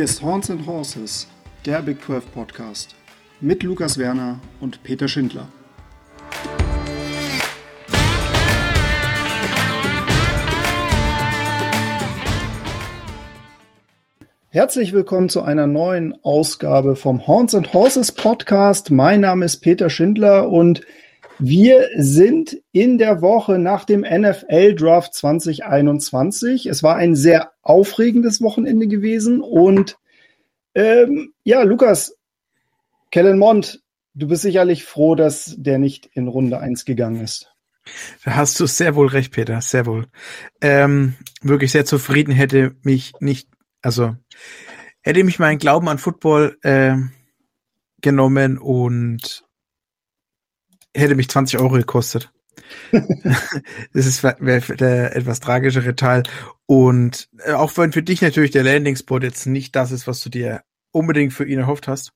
Hier ist Horns and Horses, der Big 12 Podcast mit Lukas Werner und Peter Schindler. Herzlich willkommen zu einer neuen Ausgabe vom Horns and Horses Podcast. Mein Name ist Peter Schindler und wir sind in der Woche nach dem NFL Draft 2021. Es war ein sehr aufregendes Wochenende gewesen und ähm, ja, Lukas, Kellen Mond, du bist sicherlich froh, dass der nicht in Runde 1 gegangen ist. Da hast du sehr wohl recht, Peter, sehr wohl. Ähm, wirklich sehr zufrieden hätte mich nicht, also hätte mich mein Glauben an Football äh, genommen und hätte mich 20 Euro gekostet. das ist der etwas tragischere Teil. Und äh, auch wenn für dich natürlich der Landing Spot jetzt nicht das ist, was du dir unbedingt für ihn erhofft hast.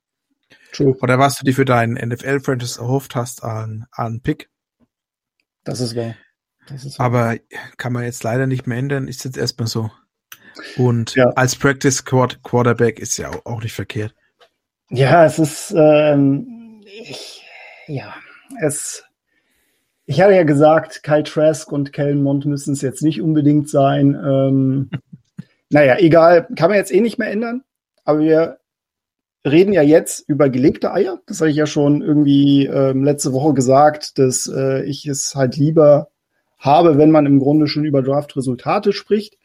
True. Oder was du dir für deinen NFL-Franchise erhofft hast an, an Pick. Das ist wahr. Das ist wahr. Aber kann man jetzt leider nicht mehr ändern, ist jetzt erstmal so. Und ja. als Practice Quarterback ist ja auch, nicht verkehrt. Ja, es ist, ähm, ich, ja, es, ich hatte ja gesagt, Kyle Trask und Kellen Mond müssen es jetzt nicht unbedingt sein. Ähm, naja, egal, kann man jetzt eh nicht mehr ändern. Aber wir reden ja jetzt über gelegte Eier. Das habe ich ja schon irgendwie ähm, letzte Woche gesagt, dass äh, ich es halt lieber habe, wenn man im Grunde schon über Draft-Resultate spricht.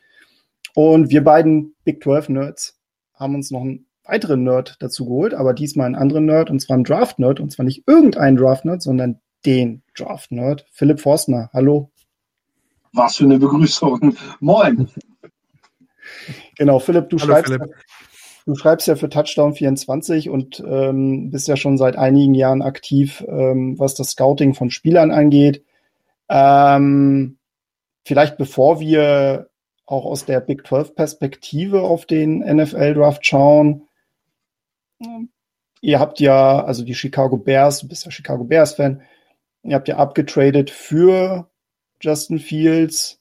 Und wir beiden Big 12 Nerds haben uns noch einen weiteren Nerd dazu geholt, aber diesmal einen anderen Nerd, und zwar einen Draft-Nerd, und zwar nicht irgendeinen Draft-Nerd, sondern den Draft-Nerd. Philipp Forstner, hallo. Was für eine Begrüßung. Moin. Genau, Philipp, du hallo, schreibst, Philipp. du schreibst ja für Touchdown 24 und ähm, bist ja schon seit einigen Jahren aktiv, ähm, was das Scouting von Spielern angeht. Ähm, vielleicht bevor wir auch aus der Big 12 Perspektive auf den NFL Draft schauen, Ihr habt ja, also die Chicago Bears, du bist ja Chicago Bears Fan, ihr habt ja abgetradet für Justin Fields.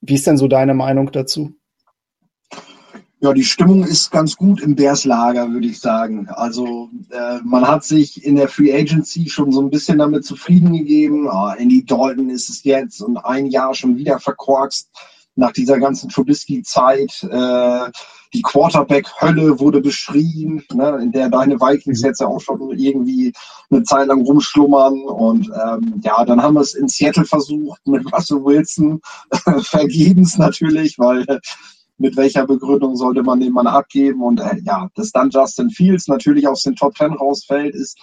Wie ist denn so deine Meinung dazu? Ja, die Stimmung ist ganz gut im Bears-Lager, würde ich sagen. Also äh, man hat sich in der Free Agency schon so ein bisschen damit zufrieden gegeben. Ah, Andy Dalton ist es jetzt und ein Jahr schon wieder verkorkst nach dieser ganzen Trubisky-Zeit. Äh, die Quarterback-Hölle wurde beschrieben, ne, in der deine Vikings jetzt ja auch schon irgendwie eine Zeit lang rumschlummern. Und ähm, ja, dann haben wir es in Seattle versucht mit Russell Wilson. Vergebens natürlich, weil mit welcher Begründung sollte man den Mann abgeben? Und äh, ja, dass dann Justin Fields natürlich aus den Top Ten rausfällt, ist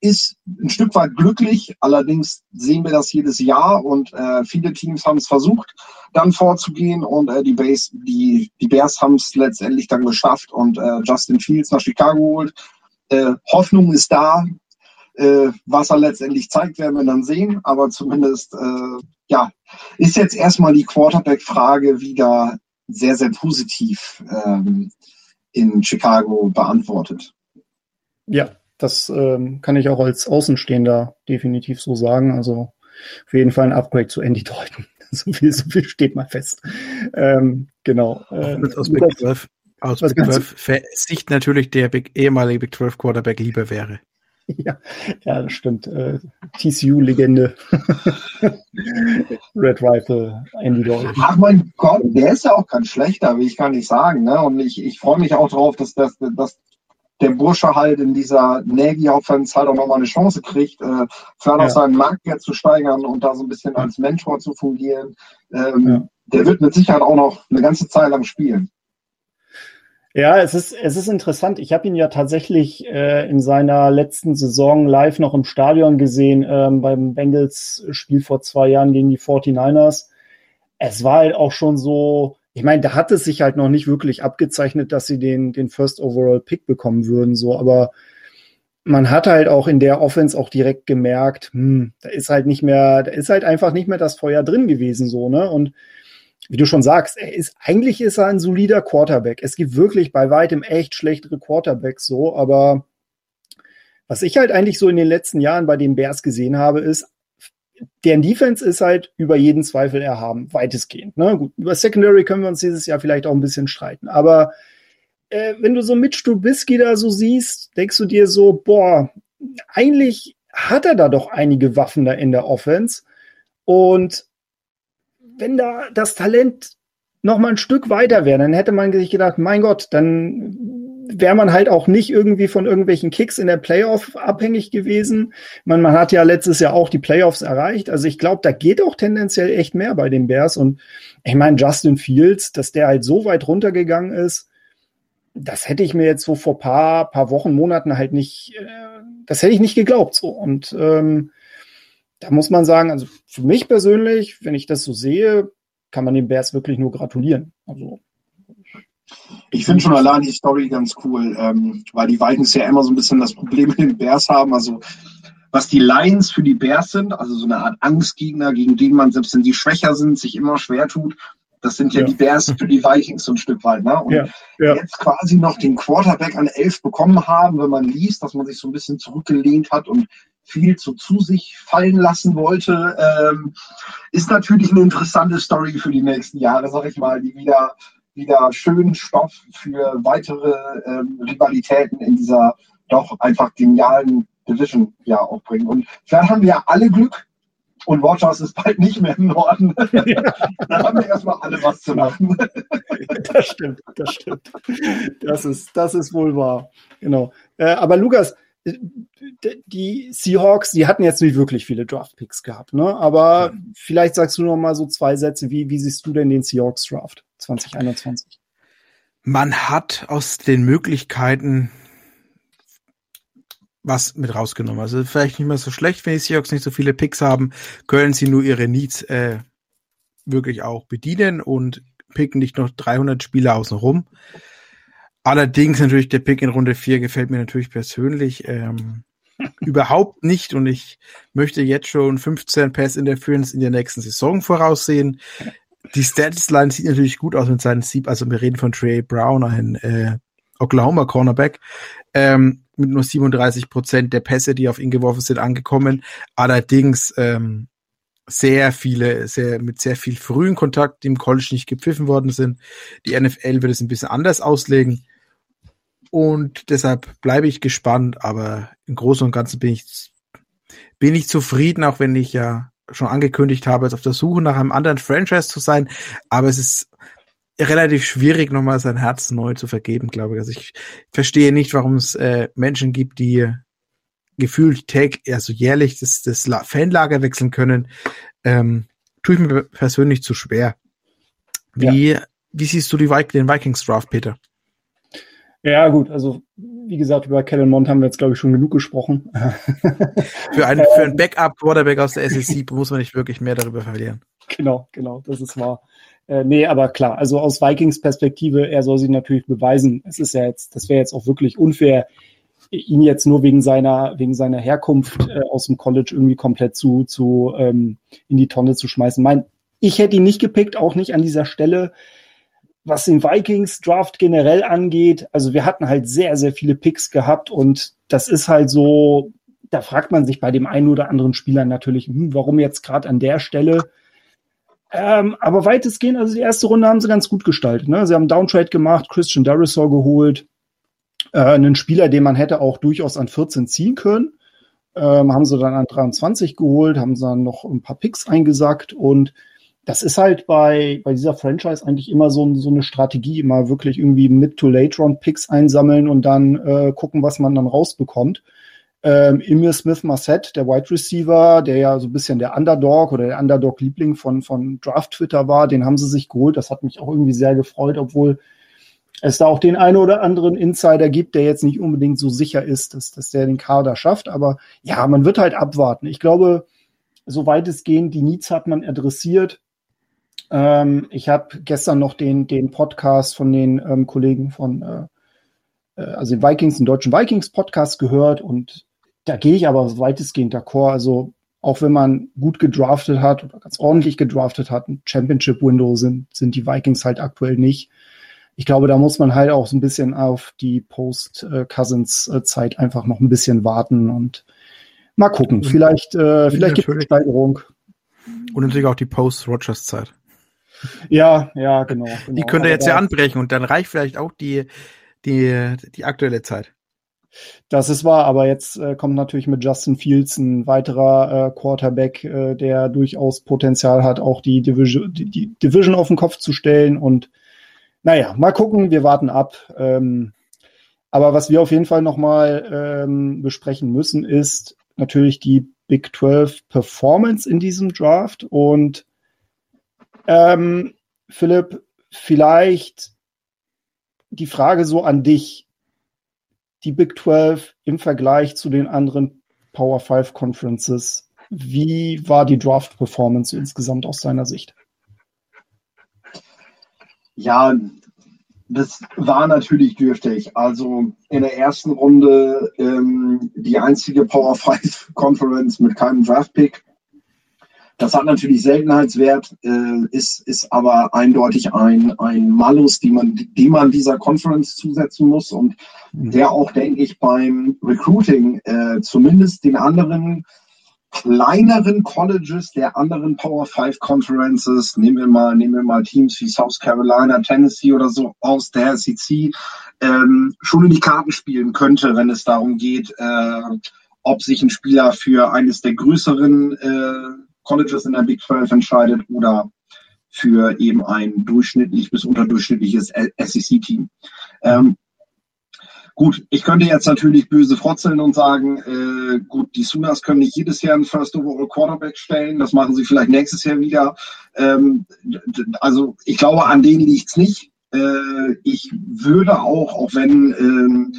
ist ein Stück weit glücklich. Allerdings sehen wir das jedes Jahr und äh, viele Teams haben es versucht, dann vorzugehen und äh, die, Base, die, die Bears haben es letztendlich dann geschafft und äh, Justin Fields nach Chicago holt. Äh, Hoffnung ist da. Äh, was er letztendlich zeigt, werden wir dann sehen. Aber zumindest, äh, ja, ist jetzt erstmal die Quarterback-Frage wieder sehr, sehr positiv ähm, in Chicago beantwortet. Ja, das ähm, kann ich auch als Außenstehender definitiv so sagen. Also auf jeden Fall ein Upgrade zu Andy Dalton. so, viel, so viel steht mal fest. Ähm, genau. Äh, aus Big 12, aus Big 12 Sicht natürlich der Big, ehemalige Big 12 Quarterback lieber wäre. Ja, ja, das stimmt. Äh, TCU-Legende. Red Rifle, Andy Dalton. Ach mein Gott, der ist ja auch kein schlechter, will ich gar nicht sagen. Ne? Und ich, ich freue mich auch drauf, dass, dass, dass der Bursche halt in dieser Nagy-Offense halt auch nochmal eine Chance kriegt, äh, vielleicht ja. seinen Marktwert zu steigern und da so ein bisschen als Mentor zu fungieren. Ähm, ja. Der wird mit Sicherheit auch noch eine ganze Zeit lang spielen. Ja, es ist, es ist interessant. Ich habe ihn ja tatsächlich äh, in seiner letzten Saison live noch im Stadion gesehen, ähm, beim Bengals-Spiel vor zwei Jahren gegen die 49ers. Es war halt auch schon so, ich meine, da hat es sich halt noch nicht wirklich abgezeichnet, dass sie den, den First Overall Pick bekommen würden, so, aber man hat halt auch in der Offense auch direkt gemerkt, hm, da ist halt nicht mehr, da ist halt einfach nicht mehr das Feuer drin gewesen, so, ne? Und wie du schon sagst, er ist, eigentlich ist er ein solider Quarterback. Es gibt wirklich bei weitem echt schlechtere Quarterbacks, so, aber was ich halt eigentlich so in den letzten Jahren bei den Bears gesehen habe, ist, deren Defense ist halt über jeden Zweifel erhaben, weitestgehend. Ne? Gut, über Secondary können wir uns dieses Jahr vielleicht auch ein bisschen streiten, aber äh, wenn du so Mitch Trubisky da so siehst, denkst du dir so, boah, eigentlich hat er da doch einige Waffen da in der Offense. Und wenn da das Talent noch mal ein Stück weiter wäre, dann hätte man sich gedacht, mein Gott, dann wäre man halt auch nicht irgendwie von irgendwelchen Kicks in der Playoff abhängig gewesen. Man, man hat ja letztes Jahr auch die Playoffs erreicht. Also ich glaube, da geht auch tendenziell echt mehr bei den Bears. Und ich meine, Justin Fields, dass der halt so weit runtergegangen ist, das hätte ich mir jetzt so vor paar, paar Wochen, Monaten halt nicht, äh, das hätte ich nicht geglaubt so. Und ähm, da muss man sagen, also für mich persönlich, wenn ich das so sehe, kann man den Bears wirklich nur gratulieren. Also ich finde schon allein die Story ganz cool, ähm, weil die Vikings ja immer so ein bisschen das Problem mit den Bears haben. Also was die Lions für die Bears sind, also so eine Art Angstgegner, gegen den man, selbst wenn sie schwächer sind, sich immer schwer tut. Das sind ja, ja. die Bears für die Vikings so ein Stück weit. Ne? Und ja, ja. jetzt quasi noch den Quarterback an elf bekommen haben, wenn man liest, dass man sich so ein bisschen zurückgelehnt hat und viel zu, zu sich fallen lassen wollte, ähm, ist natürlich eine interessante Story für die nächsten Jahre, sag ich mal, die wieder, wieder schön Stoff für weitere ähm, Rivalitäten in dieser doch einfach genialen Division ja auch bringen. Und vielleicht haben wir ja alle Glück, und Rogers ist bald nicht mehr im Norden. Ja. Dann haben wir erstmal alle was zu machen. Das stimmt, das stimmt. Das ist, das ist wohl wahr. Genau. Äh, aber Lukas, die Seahawks, die hatten jetzt nicht wirklich viele Draft-Picks gehabt, ne? Aber ja. vielleicht sagst du noch mal so zwei Sätze, wie, wie siehst du denn den Seahawks-Draft 2021? Man hat aus den Möglichkeiten was mit rausgenommen. Also vielleicht nicht mehr so schlecht, wenn die Seahawks nicht so viele Picks haben, können sie nur ihre Needs äh, wirklich auch bedienen und picken nicht noch 300 Spieler außen rum. Allerdings natürlich der Pick in Runde 4 gefällt mir natürlich persönlich ähm, überhaupt nicht und ich möchte jetzt schon 15 Pass Interference in der nächsten Saison voraussehen. Die Statusline sieht natürlich gut aus mit seinen Sieb, also wir reden von Trey Brown, ein äh, Oklahoma Cornerback. Ähm, mit nur 37 Prozent der Pässe, die auf ihn geworfen sind, angekommen. Allerdings ähm, sehr viele, sehr, mit sehr viel frühen Kontakt, die im College nicht gepfiffen worden sind. Die NFL wird es ein bisschen anders auslegen. Und deshalb bleibe ich gespannt, aber im Großen und Ganzen bin ich, bin ich zufrieden, auch wenn ich ja schon angekündigt habe, jetzt auf der Suche nach einem anderen Franchise zu sein. Aber es ist relativ schwierig, nochmal sein Herz neu zu vergeben, glaube ich. Also ich verstehe nicht, warum es äh, Menschen gibt, die gefühlt tag, also jährlich das, das Fanlager wechseln können. Ähm, tue ich mir persönlich zu schwer. Wie, ja. wie siehst du die den Vikings Draft, Peter? Ja, gut, also wie gesagt, über Kellen Mond haben wir jetzt, glaube ich, schon genug gesprochen. für, einen, für einen Backup-Quarterback aus der SEC muss man nicht wirklich mehr darüber verlieren. Genau, genau, das ist wahr. Äh, nee, aber klar, also aus Vikings Perspektive, er soll sich natürlich beweisen. Es ist ja jetzt, das wäre jetzt auch wirklich unfair, ihn jetzt nur wegen seiner, wegen seiner Herkunft äh, aus dem College irgendwie komplett zu, zu ähm, in die Tonne zu schmeißen. Mein, ich hätte ihn nicht gepickt, auch nicht an dieser Stelle. Was den Vikings Draft generell angeht, also wir hatten halt sehr, sehr viele Picks gehabt und das ist halt so, da fragt man sich bei dem einen oder anderen Spieler natürlich, hm, warum jetzt gerade an der Stelle? Ähm, aber weitestgehend, also die erste Runde haben sie ganz gut gestaltet. Ne? Sie haben Downtrade gemacht, Christian Darisor geholt, äh, einen Spieler, den man hätte auch durchaus an 14 ziehen können. Ähm, haben sie dann an 23 geholt, haben sie dann noch ein paar Picks eingesackt und das ist halt bei, bei dieser Franchise eigentlich immer so, so eine Strategie, immer wirklich irgendwie Mid-to-Late-Round-Picks einsammeln und dann äh, gucken, was man dann rausbekommt. Ähm, Emil Smith Marset, der Wide Receiver, der ja so ein bisschen der Underdog oder der Underdog-Liebling von, von Draft Twitter war, den haben sie sich geholt. Das hat mich auch irgendwie sehr gefreut, obwohl es da auch den einen oder anderen Insider gibt, der jetzt nicht unbedingt so sicher ist, dass, dass der den Kader schafft. Aber ja, man wird halt abwarten. Ich glaube, so weitestgehend die Needs hat man adressiert. Ähm, ich habe gestern noch den, den Podcast von den ähm, Kollegen von, äh, äh also den Vikings, den deutschen Vikings Podcast gehört und da gehe ich aber weitestgehend d'accord. Also auch wenn man gut gedraftet hat oder ganz ordentlich gedraftet hat, ein Championship-Window sind, sind die Vikings halt aktuell nicht. Ich glaube, da muss man halt auch so ein bisschen auf die Post-Cousins-Zeit einfach noch ein bisschen warten und mal gucken. Vielleicht, äh, vielleicht gibt es eine Steigerung. Und natürlich auch die Post-Rogers-Zeit. Ja, ja, genau, genau. Die könnte jetzt ja anbrechen und dann reicht vielleicht auch die die, die aktuelle Zeit. Das ist wahr, aber jetzt äh, kommt natürlich mit Justin Fields ein weiterer äh, Quarterback, äh, der durchaus Potenzial hat, auch die Division, die, die Division auf den Kopf zu stellen. Und naja, mal gucken, wir warten ab. Ähm, aber was wir auf jeden Fall nochmal ähm, besprechen müssen, ist natürlich die Big 12 Performance in diesem Draft. Und ähm, Philipp, vielleicht die Frage so an dich die Big 12 im Vergleich zu den anderen Power 5 Conferences. Wie war die Draft-Performance insgesamt aus deiner Sicht? Ja, das war natürlich dürftig. Also in der ersten Runde ähm, die einzige Power 5 Conference mit keinem Draft-Pick. Das hat natürlich Seltenheitswert, äh, ist, ist aber eindeutig ein, ein Malus, die man, die man dieser Conference zusetzen muss und mhm. der auch, denke ich, beim Recruiting äh, zumindest den anderen kleineren Colleges der anderen Power 5 Conferences, nehmen wir mal, nehmen wir mal Teams wie South Carolina, Tennessee oder so aus der SEC, ähm, schon in die Karten spielen könnte, wenn es darum geht, äh, ob sich ein Spieler für eines der größeren äh, Colleges in der Big 12 entscheidet oder für eben ein durchschnittlich bis unterdurchschnittliches SEC-Team. Ähm, gut, ich könnte jetzt natürlich böse frotzeln und sagen, äh, gut, die Sooners können nicht jedes Jahr einen First Overall Quarterback stellen, das machen sie vielleicht nächstes Jahr wieder. Ähm, also ich glaube, an denen liegt's nicht. Äh, ich würde auch, auch wenn ähm,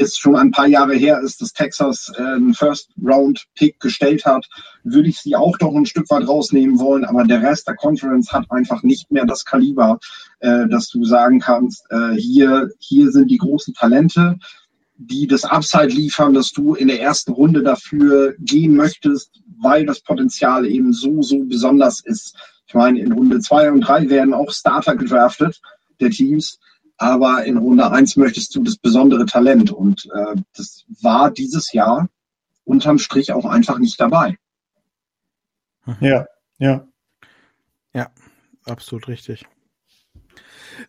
es schon ein paar Jahre her ist, dass Texas äh, einen First-Round-Pick gestellt hat, würde ich sie auch doch ein Stück weit rausnehmen wollen. Aber der Rest der Conference hat einfach nicht mehr das Kaliber, äh, dass du sagen kannst, äh, hier, hier sind die großen Talente, die das Upside liefern, dass du in der ersten Runde dafür gehen möchtest, weil das Potenzial eben so, so besonders ist. Ich meine, in Runde zwei und drei werden auch Starter gedraftet der Teams. Aber in Runde eins möchtest du das besondere Talent. Und äh, das war dieses Jahr unterm Strich auch einfach nicht dabei. Ja, ja. Ja, absolut richtig.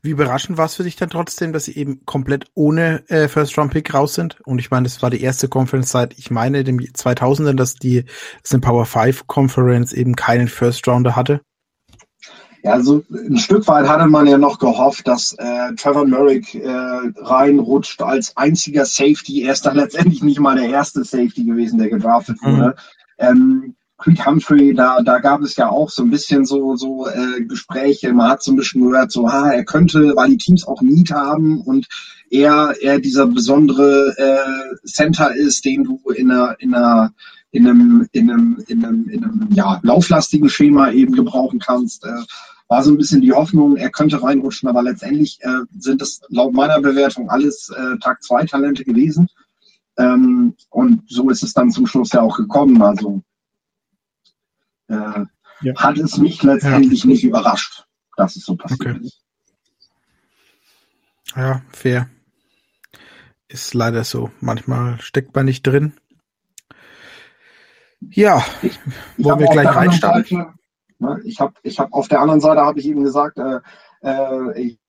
Wie überraschend war es für dich dann trotzdem, dass sie eben komplett ohne äh, First-Round-Pick raus sind? Und ich meine, das war die erste Conference seit, ich meine, dem 2000ern, dass die, das eine Power 5 Conference eben keinen First-Rounder hatte. Ja, also ein Stück weit hatte man ja noch gehofft, dass äh, Trevor Merrick äh, reinrutscht als einziger Safety. Er ist dann letztendlich nicht mal der erste Safety gewesen, der gedraftet mhm. wurde. Mhm. Ähm, Creed Humphrey, da, da gab es ja auch so ein bisschen so, so äh, Gespräche. Man hat so ein bisschen gehört, so, ha, er könnte, weil die Teams auch Need haben und er, er dieser besondere äh, Center ist, den du in einer, in einer in einem, in einem, in einem, in einem ja, lauflastigen Schema eben gebrauchen kannst. Äh, war so ein bisschen die Hoffnung, er könnte reinrutschen, aber letztendlich äh, sind es laut meiner Bewertung alles äh, Tag 2 Talente gewesen. Ähm, und so ist es dann zum Schluss ja auch gekommen. Also äh, ja. hat es mich letztendlich ja. nicht überrascht, dass es so passiert okay. ist. Ja, fair. Ist leider so. Manchmal steckt man nicht drin. Ja, ich, ich wollen wir gleich reinstarten? Ne, ich habe ich hab auf der anderen Seite habe ich eben gesagt, äh, äh, ich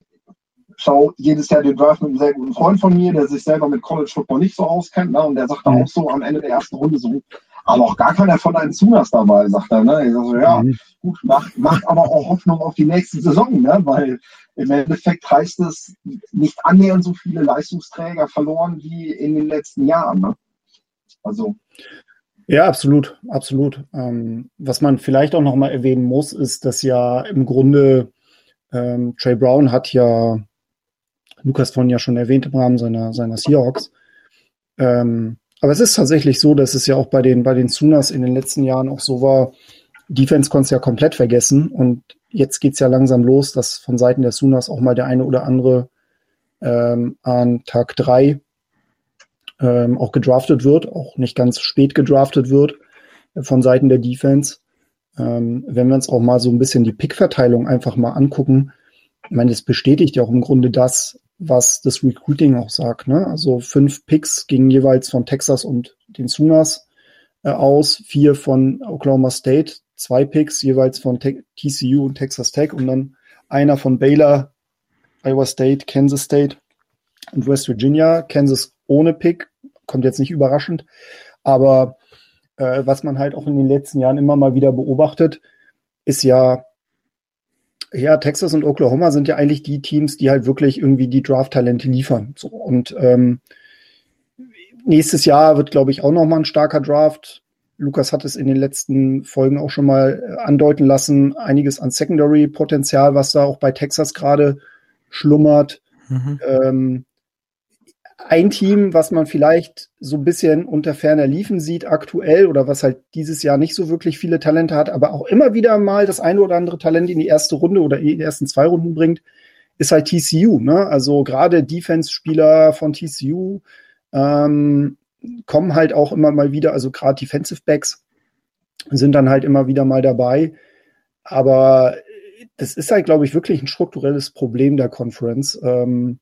schaue jedes Jahr den Draft mit einem sehr guten Freund von mir, der sich selber mit College Football nicht so auskennt, ne, und der sagt mhm. auch so am Ende der ersten Runde so, aber auch gar keiner von deinen Zunas dabei, sagt er. Ne? Ich sag so, ja, mhm. gut, macht, macht aber auch Hoffnung auf die nächste Saison, ne? weil im Endeffekt heißt es nicht annähernd so viele Leistungsträger verloren wie in den letzten Jahren. Ne? Also ja, absolut, absolut. Ähm, was man vielleicht auch noch mal erwähnen muss, ist, dass ja im Grunde ähm, Trey Brown hat ja Lukas von ja schon erwähnt im Rahmen seiner seiner Seahawks. Ähm, aber es ist tatsächlich so, dass es ja auch bei den bei den Sooners in den letzten Jahren auch so war. Defense konntest ja komplett vergessen und jetzt geht's ja langsam los, dass von Seiten der Sooners auch mal der eine oder andere ähm, an Tag drei ähm, auch gedraftet wird, auch nicht ganz spät gedraftet wird von Seiten der Defense. Ähm, wenn wir uns auch mal so ein bisschen die Pick-Verteilung einfach mal angucken, ich meine, das bestätigt ja auch im Grunde das, was das Recruiting auch sagt. Ne? Also fünf Picks gingen jeweils von Texas und den Sooners äh, aus, vier von Oklahoma State, zwei Picks jeweils von Te TCU und Texas Tech und dann einer von Baylor, Iowa State, Kansas State und West Virginia. Kansas ohne Pick, kommt jetzt nicht überraschend. Aber äh, was man halt auch in den letzten Jahren immer mal wieder beobachtet, ist ja, ja, Texas und Oklahoma sind ja eigentlich die Teams, die halt wirklich irgendwie die Draft-Talente liefern. So, und ähm, nächstes Jahr wird, glaube ich, auch noch mal ein starker Draft. Lukas hat es in den letzten Folgen auch schon mal äh, andeuten lassen. Einiges an Secondary-Potenzial, was da auch bei Texas gerade schlummert. Mhm. Ähm, ein Team, was man vielleicht so ein bisschen unter ferner Liefen sieht aktuell oder was halt dieses Jahr nicht so wirklich viele Talente hat, aber auch immer wieder mal das eine oder andere Talent in die erste Runde oder in die ersten zwei Runden bringt, ist halt TCU. Ne? Also gerade Defense-Spieler von TCU ähm, kommen halt auch immer mal wieder, also gerade Defensive Backs sind dann halt immer wieder mal dabei. Aber das ist halt, glaube ich, wirklich ein strukturelles Problem der Conference. Ähm,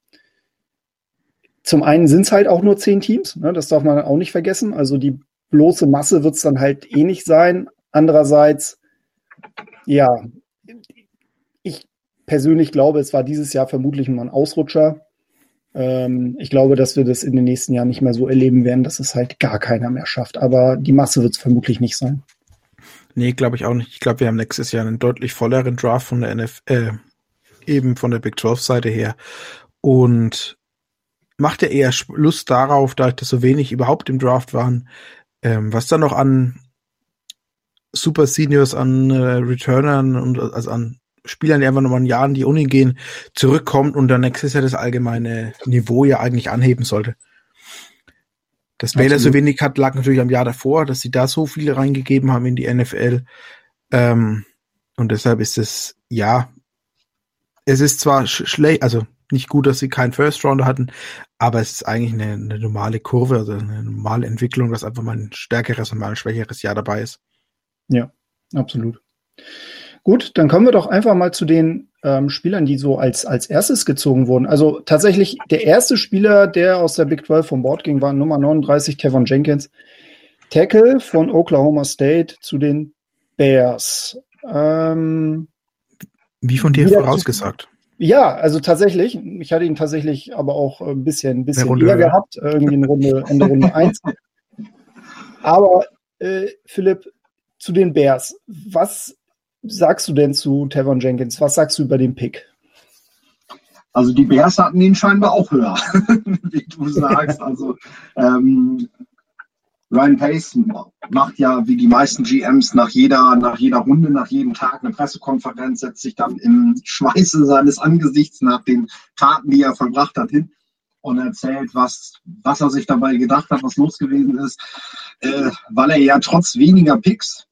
zum einen sind es halt auch nur zehn Teams, ne, das darf man auch nicht vergessen. Also die bloße Masse wird es dann halt eh nicht sein. Andererseits, ja, ich persönlich glaube, es war dieses Jahr vermutlich mal ein Ausrutscher. Ähm, ich glaube, dass wir das in den nächsten Jahren nicht mehr so erleben werden, dass es halt gar keiner mehr schafft. Aber die Masse wird es vermutlich nicht sein. Nee, glaube ich auch nicht. Ich glaube, wir haben nächstes Jahr einen deutlich volleren Draft von der NFL, äh, eben von der Big 12 Seite her. Und macht ja eher Lust darauf, da das so wenig überhaupt im Draft waren, ähm, was da noch an Super Seniors, an äh, Returnern und also an Spielern, die einfach nochmal in Jahren die Uni gehen, zurückkommt und dann nächstes Jahr das allgemeine Niveau ja eigentlich anheben sollte. Dass Baylor so wenig hat, lag natürlich am Jahr davor, dass sie da so viele reingegeben haben in die NFL. Ähm, und deshalb ist es, ja, es ist zwar schlecht, also nicht gut, dass sie keinen First Rounder hatten, aber es ist eigentlich eine, eine, normale Kurve, also eine normale Entwicklung, dass einfach mal ein stärkeres und mal ein schwächeres Jahr dabei ist. Ja, absolut. Gut, dann kommen wir doch einfach mal zu den ähm, Spielern, die so als, als erstes gezogen wurden. Also tatsächlich der erste Spieler, der aus der Big 12 vom Bord ging, war Nummer 39, Tevon Jenkins. Tackle von Oklahoma State zu den Bears. Ähm, Wie von dir vorausgesagt. Ja, also tatsächlich. Ich hatte ihn tatsächlich aber auch ein bisschen, ein bisschen Runde, eher ja. gehabt, irgendwie in Runde, Ende Runde 1. Aber äh, Philipp, zu den Bears. Was sagst du denn zu Tevon Jenkins? Was sagst du über den Pick? Also die Bears hatten ihn scheinbar auch höher, wie du sagst. Also ähm, Ryan Pace macht ja wie die meisten GMs nach jeder, nach jeder Runde, nach jedem Tag eine Pressekonferenz, setzt sich dann im Schweiße seines Angesichts nach den Taten, die er vollbracht hat, hin und erzählt, was, was er sich dabei gedacht hat, was los gewesen ist, äh, weil er ja trotz weniger Picks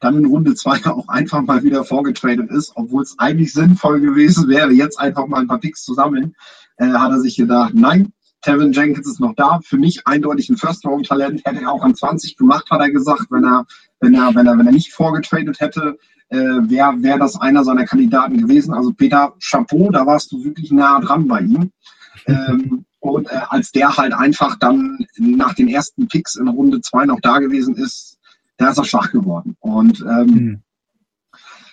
dann in Runde zwei auch einfach mal wieder vorgetradet ist, obwohl es eigentlich sinnvoll gewesen wäre, jetzt einfach mal ein paar Picks zu sammeln, äh, hat er sich gedacht, nein, Tevin Jenkins ist noch da. Für mich eindeutig ein First-Round-Talent. Hätte er auch an 20 gemacht, hat er gesagt, wenn er, wenn er, wenn er, wenn er nicht vorgetradet hätte, äh, wäre wär das einer seiner Kandidaten gewesen. Also Peter, Chapeau, da warst du wirklich nah dran bei ihm. Ähm, und äh, als der halt einfach dann nach den ersten Picks in Runde zwei noch da gewesen ist, da ist er schwach geworden. Und ähm, mhm.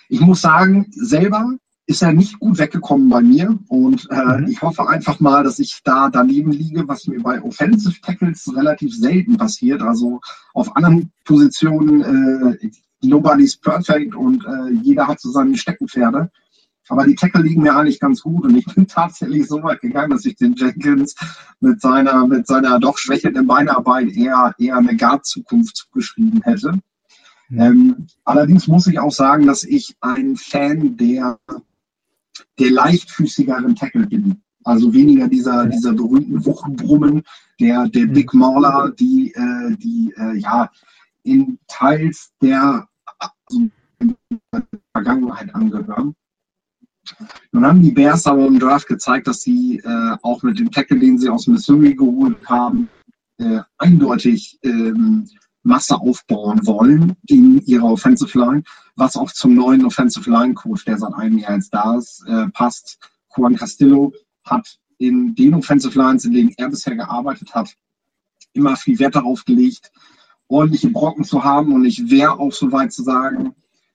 ich muss sagen, selber ist er nicht gut weggekommen bei mir. Und äh, mhm. ich hoffe einfach mal, dass ich da daneben liege, was mir bei Offensive Tackles relativ selten passiert. Also auf anderen Positionen, äh, nobody's perfect und äh, jeder hat so seine Steckenpferde. Aber die Tackle liegen mir eigentlich ganz gut und ich bin tatsächlich so weit gegangen, dass ich den Jenkins mit seiner, mit seiner doch schwächenden Beinarbeit eher, eher eine Guard-Zukunft zugeschrieben hätte. Mhm. Ähm, allerdings muss ich auch sagen, dass ich ein Fan der, der leichtfüßigeren Tackle bin. Also weniger dieser, dieser berühmten Wuchenbrummen, der, der mhm. Big Mauler, die, äh, die äh, ja in Teils der also Vergangenheit angehören. Nun haben die Bears aber im Draft gezeigt, dass sie äh, auch mit dem Tackle, den sie aus Missouri geholt haben, äh, eindeutig ähm, Masse aufbauen wollen in ihrer Offensive Line, was auch zum neuen Offensive Line Coach, der seit einem Jahr jetzt da ist, äh, passt. Juan Castillo hat in den Offensive Lines, in denen er bisher gearbeitet hat, immer viel Wert darauf gelegt, ordentliche Brocken zu haben. Und ich wäre auch so weit zu sagen,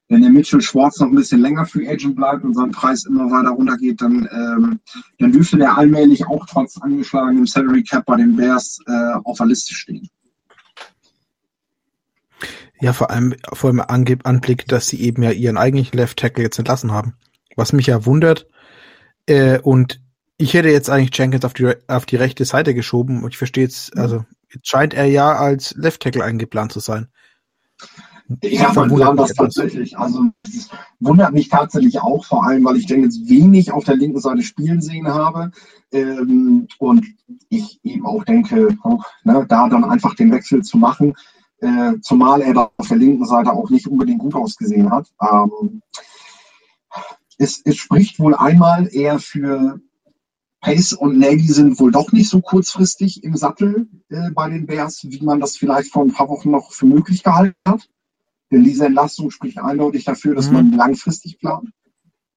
wenn der Mitchell Schwartz noch ein bisschen länger Free Agent bleibt und sein Preis immer weiter runtergeht, dann, ähm, dann dürfte der allmählich auch trotz angeschlagenem Salary Cap bei den Bears äh, auf der Liste stehen. Ja, vor allem vor allem Anblick, dass sie eben ja ihren eigentlichen Left Tackle jetzt entlassen haben. Was mich ja wundert. Äh, und ich hätte jetzt eigentlich Jenkins auf die, auf die rechte Seite geschoben und ich verstehe jetzt, also jetzt scheint er ja als Left Tackle eingeplant zu sein. Ja, man glaubt das tatsächlich. Also es wundert mich tatsächlich auch, vor allem, weil ich Jenkins wenig auf der linken Seite spielen sehen habe. Ähm, und ich eben auch denke, auch, ne, da dann einfach den Wechsel zu machen, äh, zumal er da auf der linken Seite auch nicht unbedingt gut ausgesehen hat. Ähm, es, es spricht wohl einmal eher für Pace und Nagy sind wohl doch nicht so kurzfristig im Sattel äh, bei den Bears, wie man das vielleicht vor ein paar Wochen noch für möglich gehalten hat. Denn diese Entlastung spricht eindeutig dafür, dass mhm. man langfristig plant.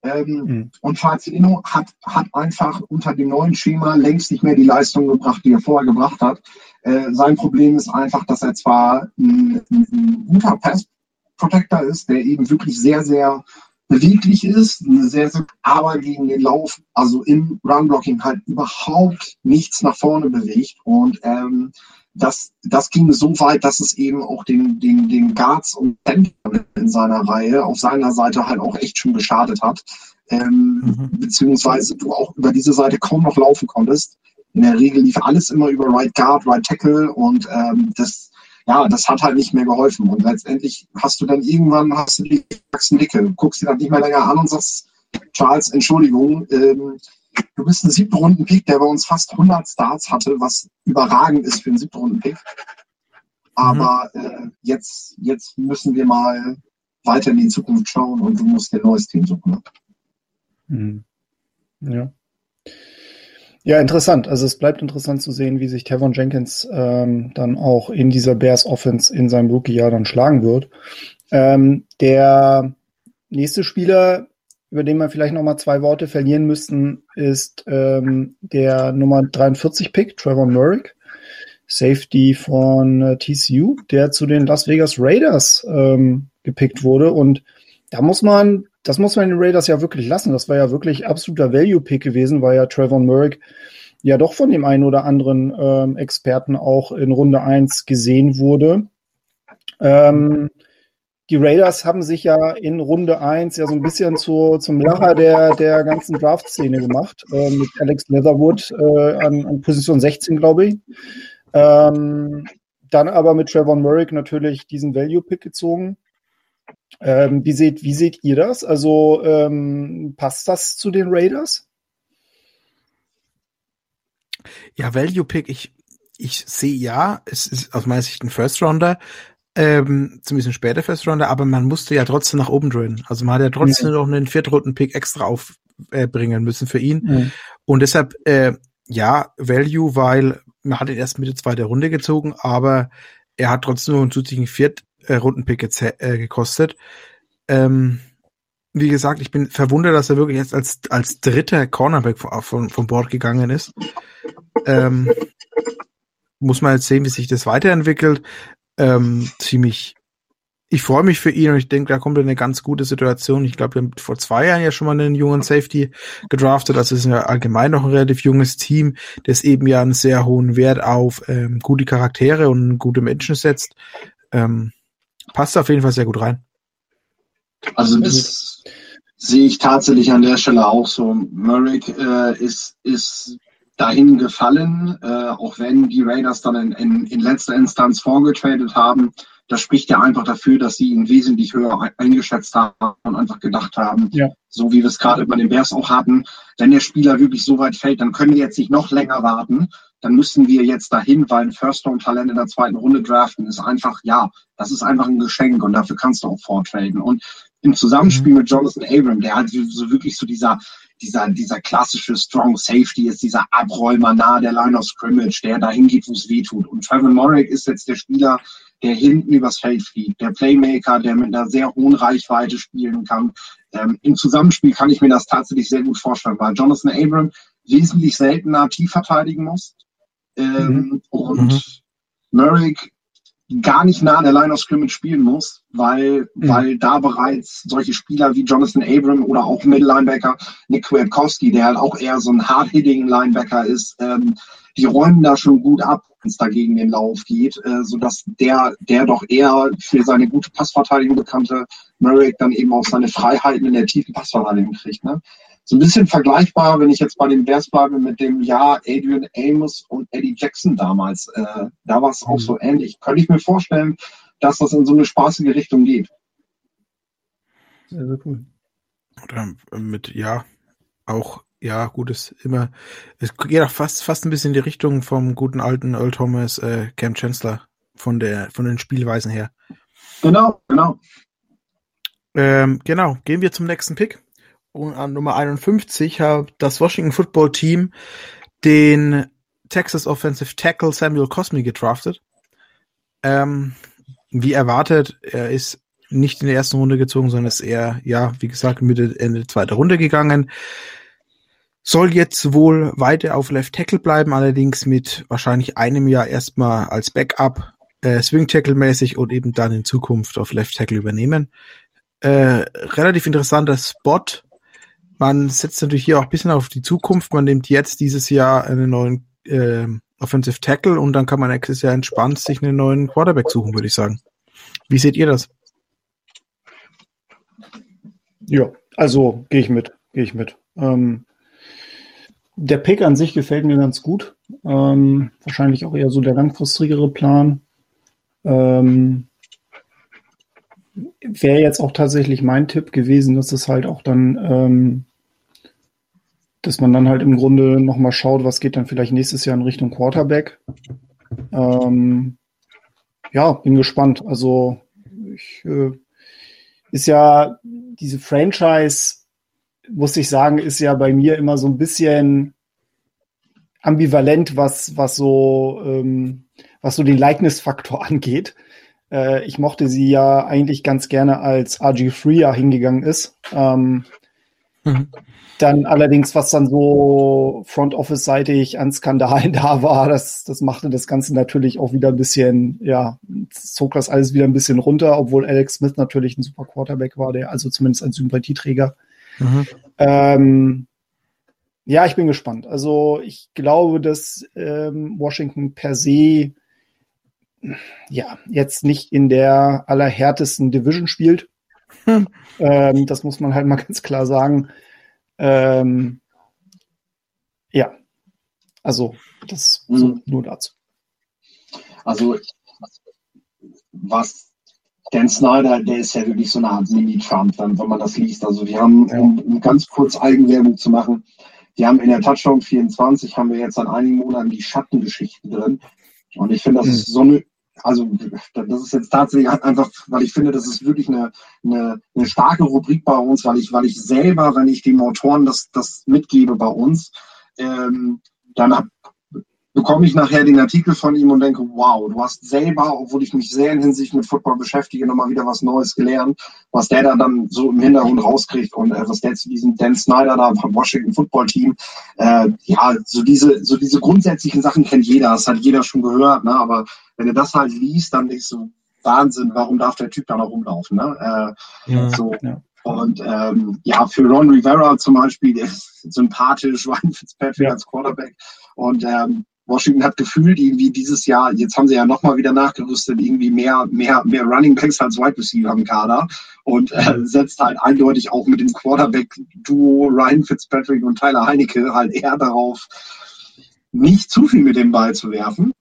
Ähm, mhm. Und Fazino hat, hat einfach unter dem neuen Schema längst nicht mehr die Leistung gebracht, die er vorher gebracht hat. Äh, sein Problem ist einfach, dass er zwar ein, ein guter Pass-Protector ist, der eben wirklich sehr, sehr beweglich ist, sehr, sehr, aber gegen den Lauf, also im Run-Blocking halt überhaupt nichts nach vorne bewegt. Und ähm, das, das ging so weit, dass es eben auch den, den, den Guards und Centern in seiner Reihe auf seiner Seite halt auch echt schon geschadet hat. Ähm, mhm. Beziehungsweise du auch über diese Seite kaum noch laufen konntest. In der Regel lief alles immer über Right Guard, Right Tackle und ähm, das, ja, das hat halt nicht mehr geholfen. Und letztendlich hast du dann irgendwann, hast du die Dicke, guckst dir dann nicht mehr länger an und sagst, Charles, Entschuldigung, ähm, du bist ein siebten Runden-Pick, der bei uns fast 100 Starts hatte, was überragend ist für einen siebten Runden-Pick. Aber mhm. äh, jetzt, jetzt müssen wir mal weiter in die Zukunft schauen und du musst dir ein neues Team suchen. Mhm. Ja. Ja, interessant. Also es bleibt interessant zu sehen, wie sich Tevon Jenkins ähm, dann auch in dieser Bears Offense in seinem Rookie-Jahr dann schlagen wird. Ähm, der nächste Spieler, über den wir vielleicht noch mal zwei Worte verlieren müssten, ist ähm, der Nummer 43 Pick, Trevor Merrick, Safety von äh, TCU, der zu den Las Vegas Raiders ähm, gepickt wurde. Und da muss man das muss man den Raiders ja wirklich lassen. Das war ja wirklich absoluter Value-Pick gewesen, weil ja Trevor Merrick ja doch von dem einen oder anderen ähm, Experten auch in Runde 1 gesehen wurde. Ähm, die Raiders haben sich ja in Runde 1 ja so ein bisschen zu, zum Lacher der, der ganzen Draft-Szene gemacht, äh, mit Alex Leatherwood äh, an, an, Position 16, glaube ich. Ähm, dann aber mit Trevor Merrick natürlich diesen Value-Pick gezogen. Ähm, wie, seht, wie seht ihr das? Also ähm, passt das zu den Raiders? Ja, Value Pick, ich, ich sehe ja, es ist aus meiner Sicht ein First Rounder, ähm, zumindest ein später First Rounder, aber man musste ja trotzdem nach oben drehen. Also man hat ja trotzdem ja. noch einen Viertrunden-Pick extra aufbringen äh, müssen für ihn. Ja. Und deshalb, äh, ja, Value, weil man hat ihn erst Mitte zweiter Runde gezogen, aber er hat trotzdem noch einen zusätzlichen Viert, äh, Rundenpick äh, gekostet. Ähm, wie gesagt, ich bin verwundert, dass er wirklich jetzt als, als dritter Cornerback von, von, von Bord gegangen ist. Ähm, muss man jetzt sehen, wie sich das weiterentwickelt. Ähm, ziemlich, ich freue mich für ihn und ich denke, da kommt eine ganz gute Situation. Ich glaube, wir haben vor zwei Jahren ja schon mal einen jungen Safety gedraftet. Das ist ja allgemein noch ein relativ junges Team, das eben ja einen sehr hohen Wert auf ähm, gute Charaktere und gute Menschen setzt. Ähm, passt auf jeden Fall sehr gut rein. Also das sehe ich tatsächlich an der Stelle auch so. Merrick äh, ist, ist dahin gefallen, äh, auch wenn die Raiders dann in, in, in letzter Instanz vorgetradet haben. Das spricht ja einfach dafür, dass sie ihn wesentlich höher eingeschätzt haben und einfach gedacht haben, ja. so wie wir es gerade bei den Bears auch hatten, wenn der Spieler wirklich so weit fällt, dann können wir jetzt nicht noch länger warten, dann müssen wir jetzt dahin, weil ein First-Round-Talent in der zweiten Runde draften ist einfach, ja, das ist einfach ein Geschenk und dafür kannst du auch vortraden. Und im Zusammenspiel mhm. mit Jonathan Abram, der halt so wirklich so dieser, dieser, dieser klassische Strong Safety ist, dieser Abräumer nahe der Line of Scrimmage, der dahin geht, wo es weh tut. Und Trevor Morrick ist jetzt der Spieler, der hinten übers Feld fliegt, der Playmaker, der mit einer sehr hohen Reichweite spielen kann. Ähm, Im Zusammenspiel kann ich mir das tatsächlich sehr gut vorstellen, weil Jonathan Abram wesentlich seltener tief verteidigen muss. Ähm, mhm. Und mhm. Merrick gar nicht nah an der Line of Scrimmage spielen muss, weil, mhm. weil da bereits solche Spieler wie Jonathan Abram oder auch Middle Linebacker Nick Kwiatkowski, der halt auch eher so ein hard-hitting Linebacker ist, ähm, die räumen da schon gut ab, wenn es dagegen den Lauf geht, äh, sodass der, der doch eher für seine gute Passverteidigung bekannte Merrick dann eben auch seine Freiheiten in der tiefen Passverteidigung kriegt. Ne? So ein bisschen vergleichbar, wenn ich jetzt bei den Bears bleibe, mit dem Jahr Adrian Amos und Eddie Jackson damals. Äh, da war es auch mhm. so ähnlich. Könnte ich mir vorstellen, dass das in so eine spaßige Richtung geht. Sehr, sehr cool. Oder mit, ja, auch ja, gut, ist immer, es geht auch fast, fast ein bisschen in die Richtung vom guten alten Earl Thomas, äh, Cam Chancellor von der, von den Spielweisen her. Genau, genau. Ähm, genau, gehen wir zum nächsten Pick. Und an Nummer 51 hat das Washington Football Team den Texas Offensive Tackle Samuel Cosme gedraftet. Ähm, wie erwartet, er ist nicht in der ersten Runde gezogen, sondern ist eher, ja, wie gesagt, Mitte, Ende zweiter Runde gegangen. Soll jetzt wohl weiter auf Left Tackle bleiben, allerdings mit wahrscheinlich einem Jahr erstmal als Backup äh, Swing Tackle mäßig und eben dann in Zukunft auf Left Tackle übernehmen. Äh, relativ interessanter Spot. Man setzt natürlich hier auch ein bisschen auf die Zukunft. Man nimmt jetzt dieses Jahr einen neuen äh, Offensive Tackle und dann kann man nächstes Jahr entspannt sich einen neuen Quarterback suchen, würde ich sagen. Wie seht ihr das? Ja, also gehe ich mit, gehe ich mit. Ähm, der Pick an sich gefällt mir ganz gut. Ähm, wahrscheinlich auch eher so der langfristigere Plan. Ähm, Wäre jetzt auch tatsächlich mein Tipp gewesen, dass es halt auch dann, ähm, dass man dann halt im Grunde nochmal schaut, was geht dann vielleicht nächstes Jahr in Richtung Quarterback. Ähm, ja, bin gespannt. Also ich, äh, ist ja diese Franchise muss ich sagen, ist ja bei mir immer so ein bisschen ambivalent, was, was so, ähm, was so den Likeness-Faktor angeht. Äh, ich mochte sie ja eigentlich ganz gerne, als RG3 ja hingegangen ist. Ähm, mhm. Dann allerdings, was dann so Front Office-seitig an Skandalen da war, das, das machte das Ganze natürlich auch wieder ein bisschen, ja, zog das alles wieder ein bisschen runter, obwohl Alex Smith natürlich ein super Quarterback war, der also zumindest ein Sympathieträger Mhm. Ähm, ja, ich bin gespannt. Also ich glaube, dass ähm, Washington per se ja jetzt nicht in der allerhärtesten Division spielt. Hm. Ähm, das muss man halt mal ganz klar sagen. Ähm, ja, also das mhm. so nur dazu. Also was Dan Snyder, der ist ja wirklich so eine Art Mini-Trump, dann, wenn man das liest. Also die haben, um, um ganz kurz Eigenwerbung zu machen, die haben in der Touchdown 24 haben wir jetzt an einigen Monaten die Schattengeschichten drin. Und ich finde, das mhm. ist so eine, also das ist jetzt tatsächlich einfach, weil ich finde, das ist wirklich eine, eine, eine starke Rubrik bei uns, weil ich, weil ich selber, wenn ich den Autoren das, das mitgebe bei uns, ähm, dann bekomme ich nachher den Artikel von ihm und denke, wow, du hast selber, obwohl ich mich sehr in Hinsicht mit Football beschäftige, nochmal wieder was Neues gelernt, was der da dann so im Hintergrund rauskriegt und äh, was der zu diesem Dan Snyder da vom Washington Football Team, äh, ja, so diese, so diese grundsätzlichen Sachen kennt jeder, das hat jeder schon gehört, ne? aber wenn du das halt liest, dann ist so Wahnsinn, warum darf der Typ da noch rumlaufen, ne? Äh, ja, so. Ja. Und ähm, ja, für Ron Rivera zum Beispiel, der ist sympathisch, Ryan Fitzpatrick ja. als Quarterback. Und ähm, Washington hat gefühlt irgendwie dieses Jahr, jetzt haben sie ja nochmal wieder nachgerüstet, irgendwie mehr, mehr, mehr Running Backs als Wide Receiver im Kader und äh, setzt halt eindeutig auch mit dem Quarterback-Duo Ryan Fitzpatrick und Tyler Heinecke halt eher darauf, nicht zu viel mit dem Ball zu werfen,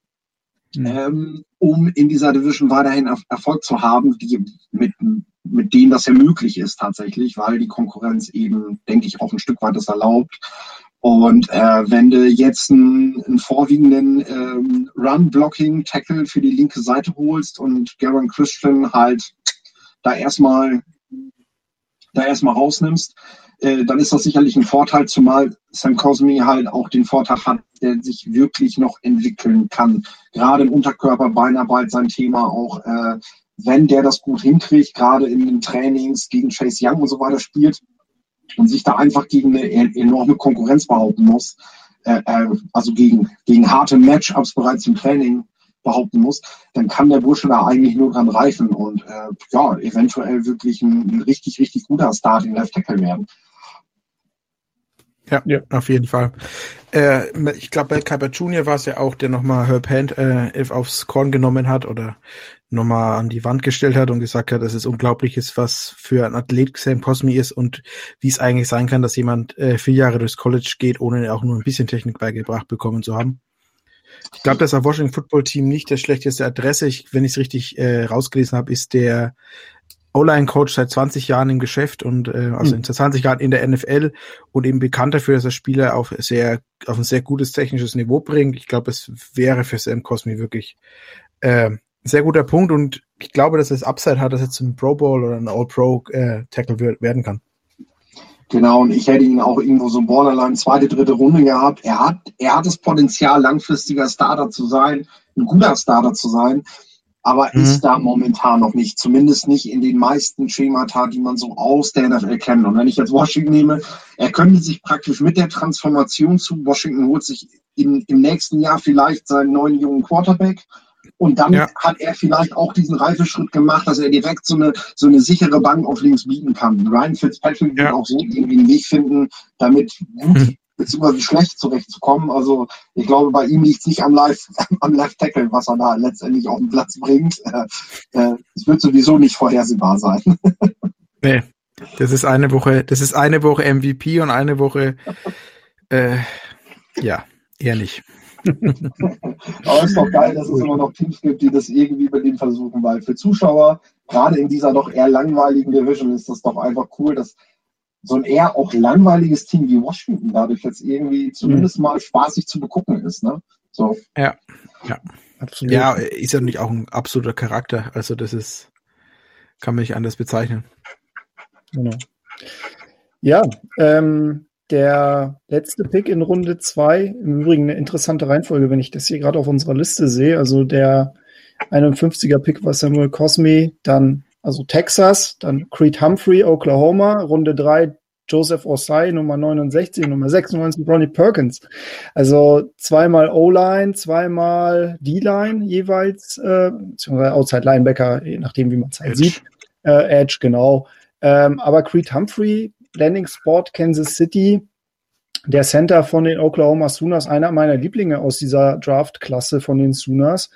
mhm. ähm, um in dieser Division weiterhin Erfolg zu haben, die mit, mit denen das ja möglich ist tatsächlich, weil die Konkurrenz eben, denke ich, auch ein Stück weit das erlaubt. Und äh, wenn du jetzt einen, einen vorwiegenden ähm, Run-Blocking-Tackle für die linke Seite holst und Garen Christian halt da erstmal da erstmal rausnimmst, äh, dann ist das sicherlich ein Vorteil, zumal Sam Cosme halt auch den Vorteil hat, der sich wirklich noch entwickeln kann. Gerade im Unterkörper, Beinarbeit sein Thema auch, äh, wenn der das gut hinkriegt, gerade in den Trainings gegen Chase Young und so weiter spielt, und sich da einfach gegen eine enorme Konkurrenz behaupten muss, äh, äh, also gegen, gegen harte Matchups bereits im Training, behaupten muss, dann kann der Bursche da eigentlich nur dran reifen und äh, ja, eventuell wirklich ein, ein richtig, richtig guter Start in Left Tackle werden. Ja, ja, auf jeden Fall. Äh, ich glaube, bei Kuiper Junior war es ja auch, der nochmal Herb Hand äh, aufs Korn genommen hat oder nochmal an die Wand gestellt hat und gesagt hat, dass es unglaublich ist, was für ein Athlet Sam Cosmi ist und wie es eigentlich sein kann, dass jemand äh, vier Jahre durchs College geht, ohne auch nur ein bisschen Technik beigebracht bekommen zu haben. Ich glaube, das Washington Football Team nicht das schlechteste Adresse. Ich, wenn ich es richtig äh, rausgelesen habe, ist der O-Line-Coach seit 20 Jahren im Geschäft und äh, also mhm. seit 20 Jahren in der NFL und eben bekannt dafür, dass er Spieler auf sehr auf ein sehr gutes technisches Niveau bringt. Ich glaube, es wäre für Sam Cosmi wirklich äh, sehr guter Punkt und ich glaube, dass es Upside hat, dass er zum Pro Bowl oder ein All-Pro äh, Tackle werden kann. Genau, und ich hätte ihn auch irgendwo so Borderline zweite, dritte Runde gehabt. Er hat, er hat das Potenzial, langfristiger Starter zu sein, ein guter Starter zu sein aber mhm. ist da momentan noch nicht, zumindest nicht in den meisten Schemata, die man so aus der NFL kennt. Und wenn ich jetzt Washington nehme, er könnte sich praktisch mit der Transformation zu Washington holt sich in, im nächsten Jahr vielleicht seinen neuen jungen Quarterback. Und dann ja. hat er vielleicht auch diesen Reifeschritt gemacht, dass er direkt so eine, so eine sichere Bank auf links bieten kann. Ryan Fitzpatrick ja. wird auch so irgendwie einen Weg finden, damit gut hm beziehungsweise schlecht zurechtzukommen. Also ich glaube, bei ihm liegt es nicht am Live, am Live Tackle, was er da letztendlich auf den Platz bringt. Äh, äh, es wird sowieso nicht vorhersehbar sein. nee, das ist eine Woche, das ist eine Woche MVP und eine Woche äh, ja, eher nicht. Aber es ist doch geil, dass es immer noch Teams gibt, die das irgendwie bei denen versuchen, weil für Zuschauer, gerade in dieser doch eher langweiligen Division, ist das doch einfach cool, dass so ein eher auch langweiliges Team wie Washington dadurch jetzt irgendwie zumindest mal spaßig zu begucken ist. Ne? So. Ja, ja. Absolut. Ja, ist ja nicht auch ein absoluter Charakter. Also das ist, kann man nicht anders bezeichnen. Genau. Ja, ähm, der letzte Pick in Runde 2, im Übrigen eine interessante Reihenfolge, wenn ich das hier gerade auf unserer Liste sehe. Also der 51er Pick war Samuel Cosme, dann also Texas, dann Creed Humphrey, Oklahoma, Runde 3 Joseph Osai, Nummer 69, Nummer 96 Ronnie Perkins. Also zweimal O-Line, zweimal D-Line jeweils, äh, beziehungsweise Outside Linebacker, je nachdem, wie man es halt sieht. Äh, Edge, genau. Ähm, aber Creed Humphrey, Landing Spot Kansas City, der Center von den Oklahoma Sooners, einer meiner Lieblinge aus dieser Draft-Klasse von den Sooners.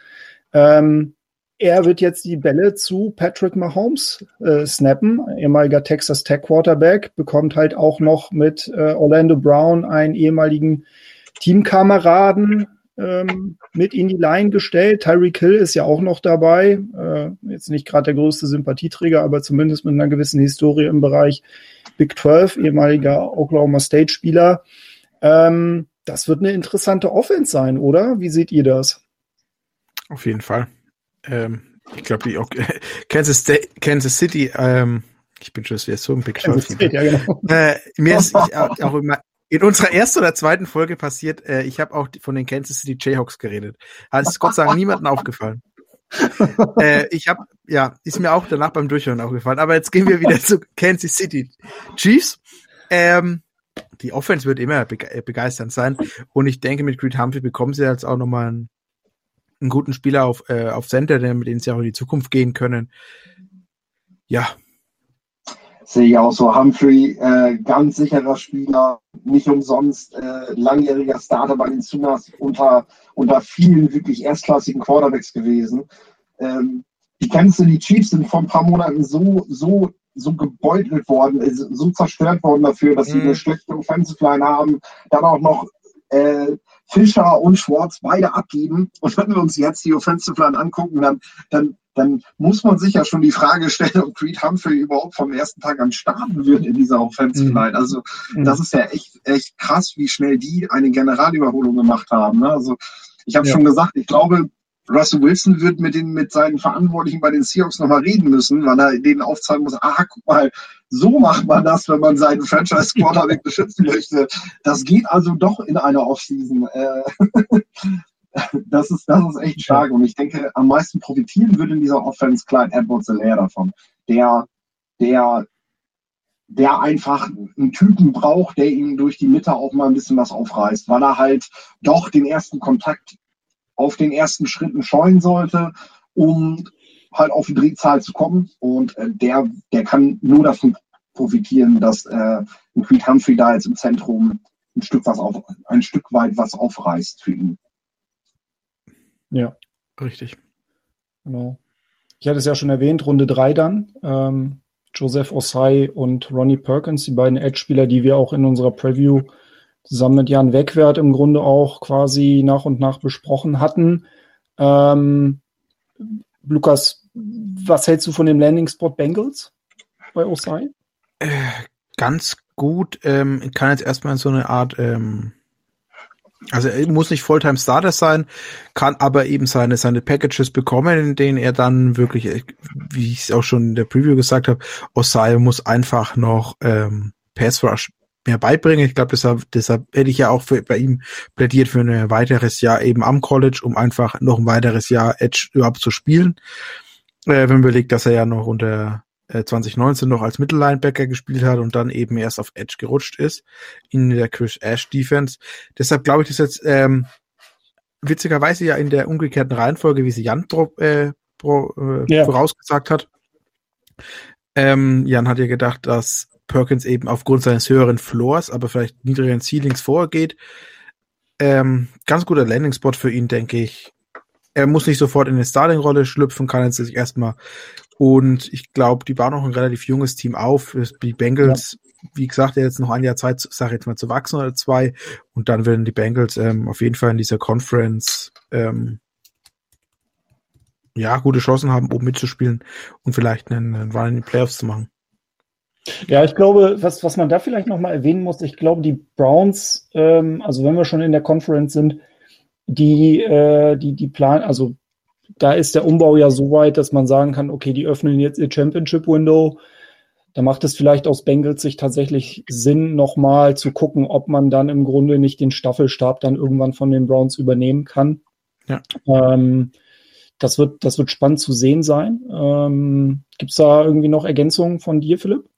Ähm, er wird jetzt die Bälle zu Patrick Mahomes äh, snappen, ehemaliger Texas Tech Quarterback, bekommt halt auch noch mit äh, Orlando Brown einen ehemaligen Teamkameraden ähm, mit in die Line gestellt. Tyreek Hill ist ja auch noch dabei. Äh, jetzt nicht gerade der größte Sympathieträger, aber zumindest mit einer gewissen Historie im Bereich Big 12, ehemaliger Oklahoma State Spieler. Ähm, das wird eine interessante Offense sein, oder? Wie seht ihr das? Auf jeden Fall ähm, ich glaube, die auch, Kansas, State, Kansas City, ähm, ich bin schon wieder so ein Big Shot. Ja, genau. äh, mir ist auch, auch immer in unserer ersten oder zweiten Folge passiert, äh, ich habe auch von den Kansas City Jayhawks geredet. Hat es Gott sei Dank niemandem aufgefallen. äh, ich habe, ja, ist mir auch danach beim Durchhören aufgefallen. Aber jetzt gehen wir wieder zu Kansas City Chiefs. Ähm, die Offense wird immer begeisternd sein. Und ich denke, mit Creed Humphrey bekommen sie jetzt auch nochmal einen einen guten Spieler auf, äh, auf Center, mit dem sie auch in die Zukunft gehen können. Ja. Sehe ich auch so. Humphrey, äh, ganz sicherer Spieler, nicht umsonst äh, langjähriger Starter bei den Sunas unter, unter vielen wirklich erstklassigen Quarterbacks gewesen. Ähm, die Kansas City Chiefs sind vor ein paar Monaten so, so, so gebeutelt worden, äh, so zerstört worden dafür, dass mhm. sie eine schlechte Offensive Line haben. Dann auch noch äh, Fischer und Schwartz beide abgeben. Und wenn wir uns jetzt die Offensive Line angucken, dann, dann, dann muss man sich ja schon die Frage stellen, ob Creed Humphrey überhaupt vom ersten Tag an starten wird in dieser Offensive mhm. Line. Also mhm. das ist ja echt, echt krass, wie schnell die eine Generalüberholung gemacht haben. Ne? Also ich habe ja. schon gesagt, ich glaube, Russell Wilson wird mit, den, mit seinen Verantwortlichen bei den Seahawks nochmal reden müssen, weil er denen aufzeigen muss, ah, guck mal, so macht man das, wenn man seinen Franchise-Quarterback beschützen möchte. Das geht also doch in einer Offseason. Äh, das, ist, das ist echt stark. Und ich denke, am meisten profitieren würde in dieser Offense Clyde edwards leer davon. Der, der, der einfach einen Typen braucht, der ihm durch die Mitte auch mal ein bisschen was aufreißt, weil er halt doch den ersten Kontakt auf den ersten Schritten scheuen sollte, um halt auf die Drehzahl zu kommen. Und äh, der, der kann nur davon profitieren, dass äh, ein Creed Humphrey da jetzt im Zentrum ein Stück, was auf, ein Stück weit was aufreißt für ihn. Ja. Richtig. Genau. Ich hatte es ja schon erwähnt, Runde 3 dann. Ähm, Joseph Osai und Ronnie Perkins, die beiden Edge-Spieler, die wir auch in unserer Preview zusammen mit Jan Wegwert im Grunde auch quasi nach und nach besprochen hatten. Ähm, Lukas, was hältst du von dem Landing-Spot Bengals bei Osai? Äh, ganz gut. Ähm, kann jetzt erstmal so eine Art ähm, also er muss nicht Fulltime Starter sein, kann aber eben seine seine Packages bekommen, in denen er dann wirklich, äh, wie ich es auch schon in der Preview gesagt habe, Osai muss einfach noch ähm, Pass Rush mehr beibringen. Ich glaube, deshalb, deshalb hätte ich ja auch für, bei ihm plädiert für ein weiteres Jahr eben am College, um einfach noch ein weiteres Jahr Edge überhaupt zu spielen. Äh, wenn man überlegt, dass er ja noch unter 2019 äh, noch als Mittellinebacker gespielt hat und dann eben erst auf Edge gerutscht ist in der Chris Ash Defense. Deshalb glaube ich, dass jetzt ähm, witzigerweise ja in der umgekehrten Reihenfolge, wie sie Jan pro, äh, pro, äh, ja. vorausgesagt hat. Ähm, Jan hat ja gedacht, dass Perkins eben aufgrund seines höheren Floors, aber vielleicht niedrigeren Ceilings vorgeht. Ähm, ganz guter Landing-Spot für ihn, denke ich. Er muss nicht sofort in eine Starting-Rolle schlüpfen, kann jetzt sich erstmal und ich glaube, die bauen noch ein relativ junges Team auf. Die Bengals, ja. wie gesagt, jetzt noch ein Jahr Zeit, sage jetzt mal, zu wachsen oder zwei. Und dann werden die Bengals ähm, auf jeden Fall in dieser Conference ähm, ja gute Chancen haben, oben mitzuspielen und vielleicht einen, einen Run in die Playoffs zu machen. Ja, ich glaube, was, was man da vielleicht nochmal erwähnen muss, ich glaube, die Browns, ähm, also wenn wir schon in der Conference sind, die, äh, die, die planen, also da ist der Umbau ja so weit, dass man sagen kann, okay, die öffnen jetzt ihr Championship-Window. Da macht es vielleicht aus Bengals sich tatsächlich Sinn, nochmal zu gucken, ob man dann im Grunde nicht den Staffelstab dann irgendwann von den Browns übernehmen kann. Ja. Ähm, das wird, das wird spannend zu sehen sein. Ähm, Gibt es da irgendwie noch Ergänzungen von dir, Philipp?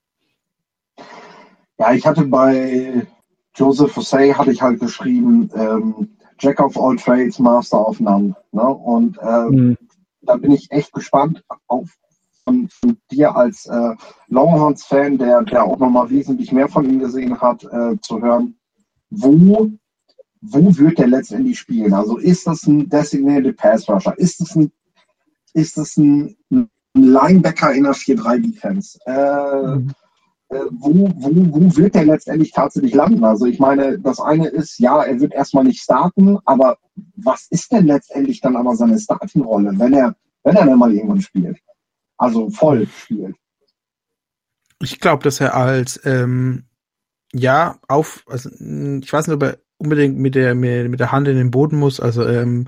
Ja, ich hatte bei Joseph Fossey hatte ich halt geschrieben, ähm, Jack of all trades, Master of none. Ne? Und äh, mhm. da bin ich echt gespannt auf von, von dir als äh, Longhorns-Fan, der, der auch nochmal wesentlich mehr von ihm gesehen hat, äh, zu hören, wo, wo wird der letztendlich spielen? Also ist das ein Designated Pass Rusher? Ist das ein, ist das ein, ein Linebacker in der 4-3-Defense? Äh, mhm wo, wo, wo wird der letztendlich tatsächlich landen? Also ich meine, das eine ist, ja, er wird erstmal nicht starten, aber was ist denn letztendlich dann aber seine Starting-Rolle, wenn er, wenn er dann mal irgendwann spielt? Also voll spielt. Ich glaube, dass er als ähm, ja auf, also ich weiß nicht, ob er unbedingt mit der mit, der Hand in den Boden muss. Also ähm,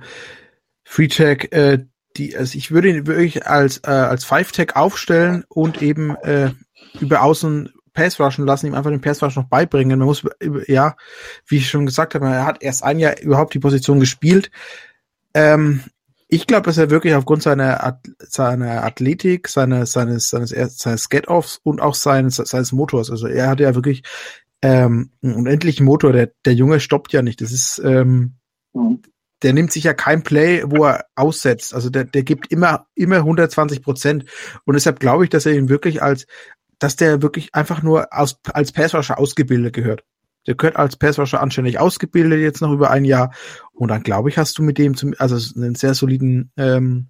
Free Tag, äh, die, also ich würde ihn wirklich als äh, als Five Tag aufstellen und eben äh, über außen Pass rushen lassen, ihm einfach den Pass Rush noch beibringen. Man muss, ja, wie ich schon gesagt habe, er hat erst ein Jahr überhaupt die Position gespielt. Ähm, ich glaube, dass er wirklich aufgrund seiner, seiner Athletik, seines, seines, seines, seines Get-Offs und auch seines, seines Motors, also er hat ja wirklich ähm, einen unendlichen Motor. Der, der Junge stoppt ja nicht. Das ist, ähm, der nimmt sich ja kein Play, wo er aussetzt. Also der, der gibt immer, immer 120 Prozent. Und deshalb glaube ich, dass er ihn wirklich als, dass der wirklich einfach nur aus, als Passwasher ausgebildet gehört. Der gehört als Passwasher anständig ausgebildet jetzt noch über ein Jahr. Und dann glaube ich, hast du mit dem zum, also einen sehr soliden ähm,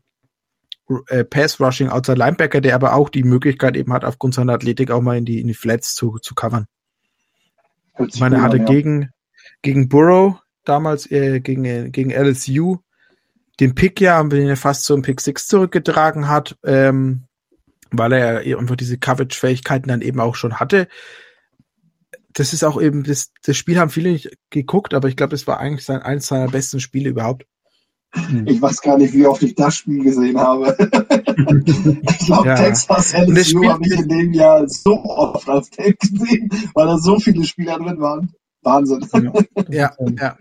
äh, Pass-Rushing Outside Linebacker, der aber auch die Möglichkeit eben hat, aufgrund seiner Athletik auch mal in die, in die Flats zu, zu covern. Ich meine, er hatte ja. gegen, gegen Burrow damals äh, gegen, äh, gegen LSU den Pick ja, den er fast zum Pick 6 zurückgetragen hat. Ähm, weil er ja einfach diese Coverage-Fähigkeiten dann eben auch schon hatte. Das ist auch eben, das, das Spiel haben viele nicht geguckt, aber ich glaube, das war eigentlich sein, eines seiner besten Spiele überhaupt. Hm. Ich weiß gar nicht, wie oft ich das Spiel gesehen habe. ich glaube, ja. Texas LSU habe ich in dem Jahr so oft als Tape gesehen, weil da so viele Spieler drin waren. Wahnsinn. Ja, ja.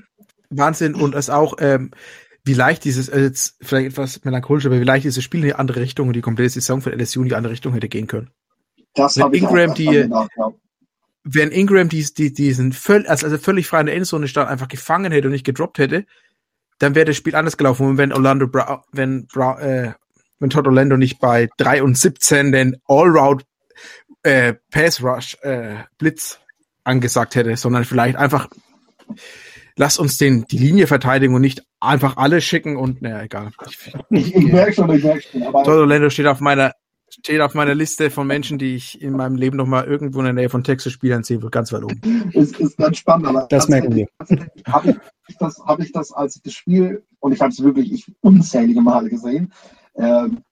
Wahnsinn. Und es auch, ähm, wie leicht dieses, äh, jetzt vielleicht etwas melancholisch, aber wie leicht dieses Spiel in die andere Richtung und die komplette Saison von LSU in die andere Richtung hätte gehen können. Das wenn Ingram die, gedacht, ja. wenn Ingram die, die, diesen völ, also, also völlig frei in der Endzone stand, einfach gefangen hätte und nicht gedroppt hätte, dann wäre das Spiel anders gelaufen. Und wenn Orlando Brown, wenn Brown, äh, wenn Todd Orlando nicht bei 3 und 17 den Allround äh, Pass Rush äh, Blitz angesagt hätte, sondern vielleicht einfach lass uns den die Linie verteidigen und nicht einfach alle schicken und naja, egal. Ich, ich, ich merke schon, ich merke schon. Aber Orlando steht auf meiner steht auf meiner Liste von Menschen, die ich in meinem Leben noch mal irgendwo in der Nähe von Texas spielen sehen will, ganz weit oben. Ist, ist ganz spannend, aber das merken wir. Habe ich, das, hab ich das, als ich das Spiel, und ich habe es wirklich ich, unzählige Male gesehen, ähm,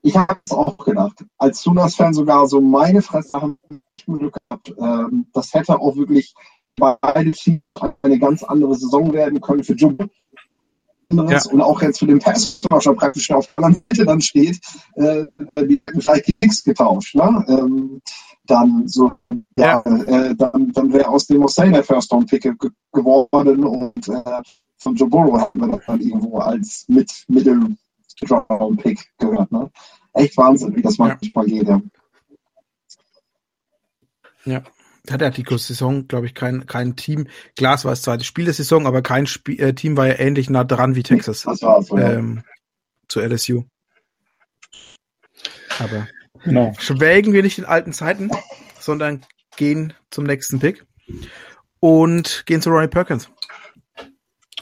ich habe es auch gedacht, als Sunas-Fan sogar so meine Fresse haben Glück gehabt. Ähm, das hätte auch wirklich beide Teams eine ganz andere Saison werden können für anderes ja. und auch jetzt für den Passwasher praktisch auf der Seite dann steht, äh, die hätten vielleicht nichts getauscht. Ne? Ähm, dann so, ja, ja. Äh, dann, dann wäre aus dem Hussein der First Round Pick ge geworden und äh, von Joe Burrow hätten wir das dann irgendwo als mit Middle Round Pick gehört. Ne? Echt Wahnsinn, wie das manchmal geht. Ja. Hat der Saison, glaube ich, kein, kein Team. Klar, es war das zweite Spiel der Saison, aber kein Spiel, äh, Team war ja ähnlich nah dran wie Texas. Das war so, ähm, zu LSU. Aber genau. schwelgen wir nicht in alten Zeiten, sondern gehen zum nächsten Pick und gehen zu Ronnie Perkins.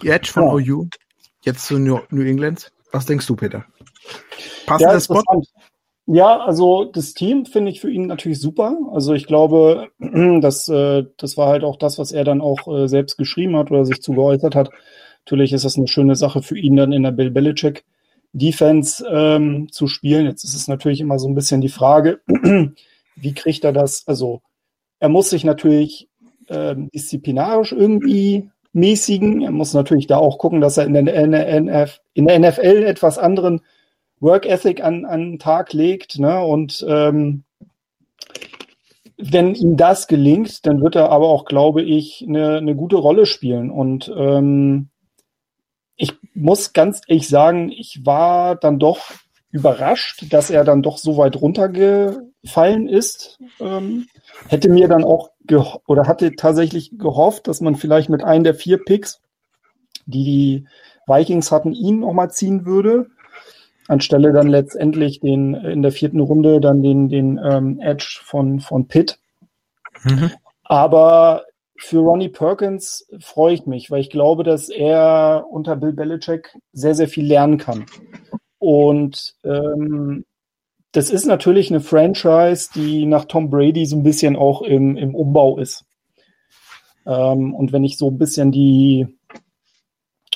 Jetzt von ja. OU, jetzt zu New, New England. Was denkst du, Peter? Passender ja, Spot? Ja, also das Team finde ich für ihn natürlich super. Also ich glaube, dass, äh, das war halt auch das, was er dann auch äh, selbst geschrieben hat oder sich zu geäußert hat. Natürlich ist das eine schöne Sache für ihn dann in der Bill Belichick Defense ähm, zu spielen. Jetzt ist es natürlich immer so ein bisschen die Frage, wie kriegt er das? Also er muss sich natürlich ähm, disziplinarisch irgendwie mäßigen. Er muss natürlich da auch gucken, dass er in der, NF, in der NFL etwas anderen Work Ethic an, an den Tag legt. Ne? Und ähm, wenn ihm das gelingt, dann wird er aber auch, glaube ich, eine, eine gute Rolle spielen. Und ähm, ich muss ganz ehrlich sagen, ich war dann doch überrascht, dass er dann doch so weit runtergefallen ist. Ähm, hätte mir dann auch oder hatte tatsächlich gehofft, dass man vielleicht mit einem der vier Picks, die die Vikings hatten, ihn nochmal ziehen würde anstelle dann letztendlich den in der vierten Runde dann den, den ähm, Edge von, von Pitt. Mhm. Aber für Ronnie Perkins freue ich mich, weil ich glaube, dass er unter Bill Belichick sehr, sehr viel lernen kann. Und ähm, das ist natürlich eine Franchise, die nach Tom Brady so ein bisschen auch im, im Umbau ist. Ähm, und wenn ich so ein bisschen die,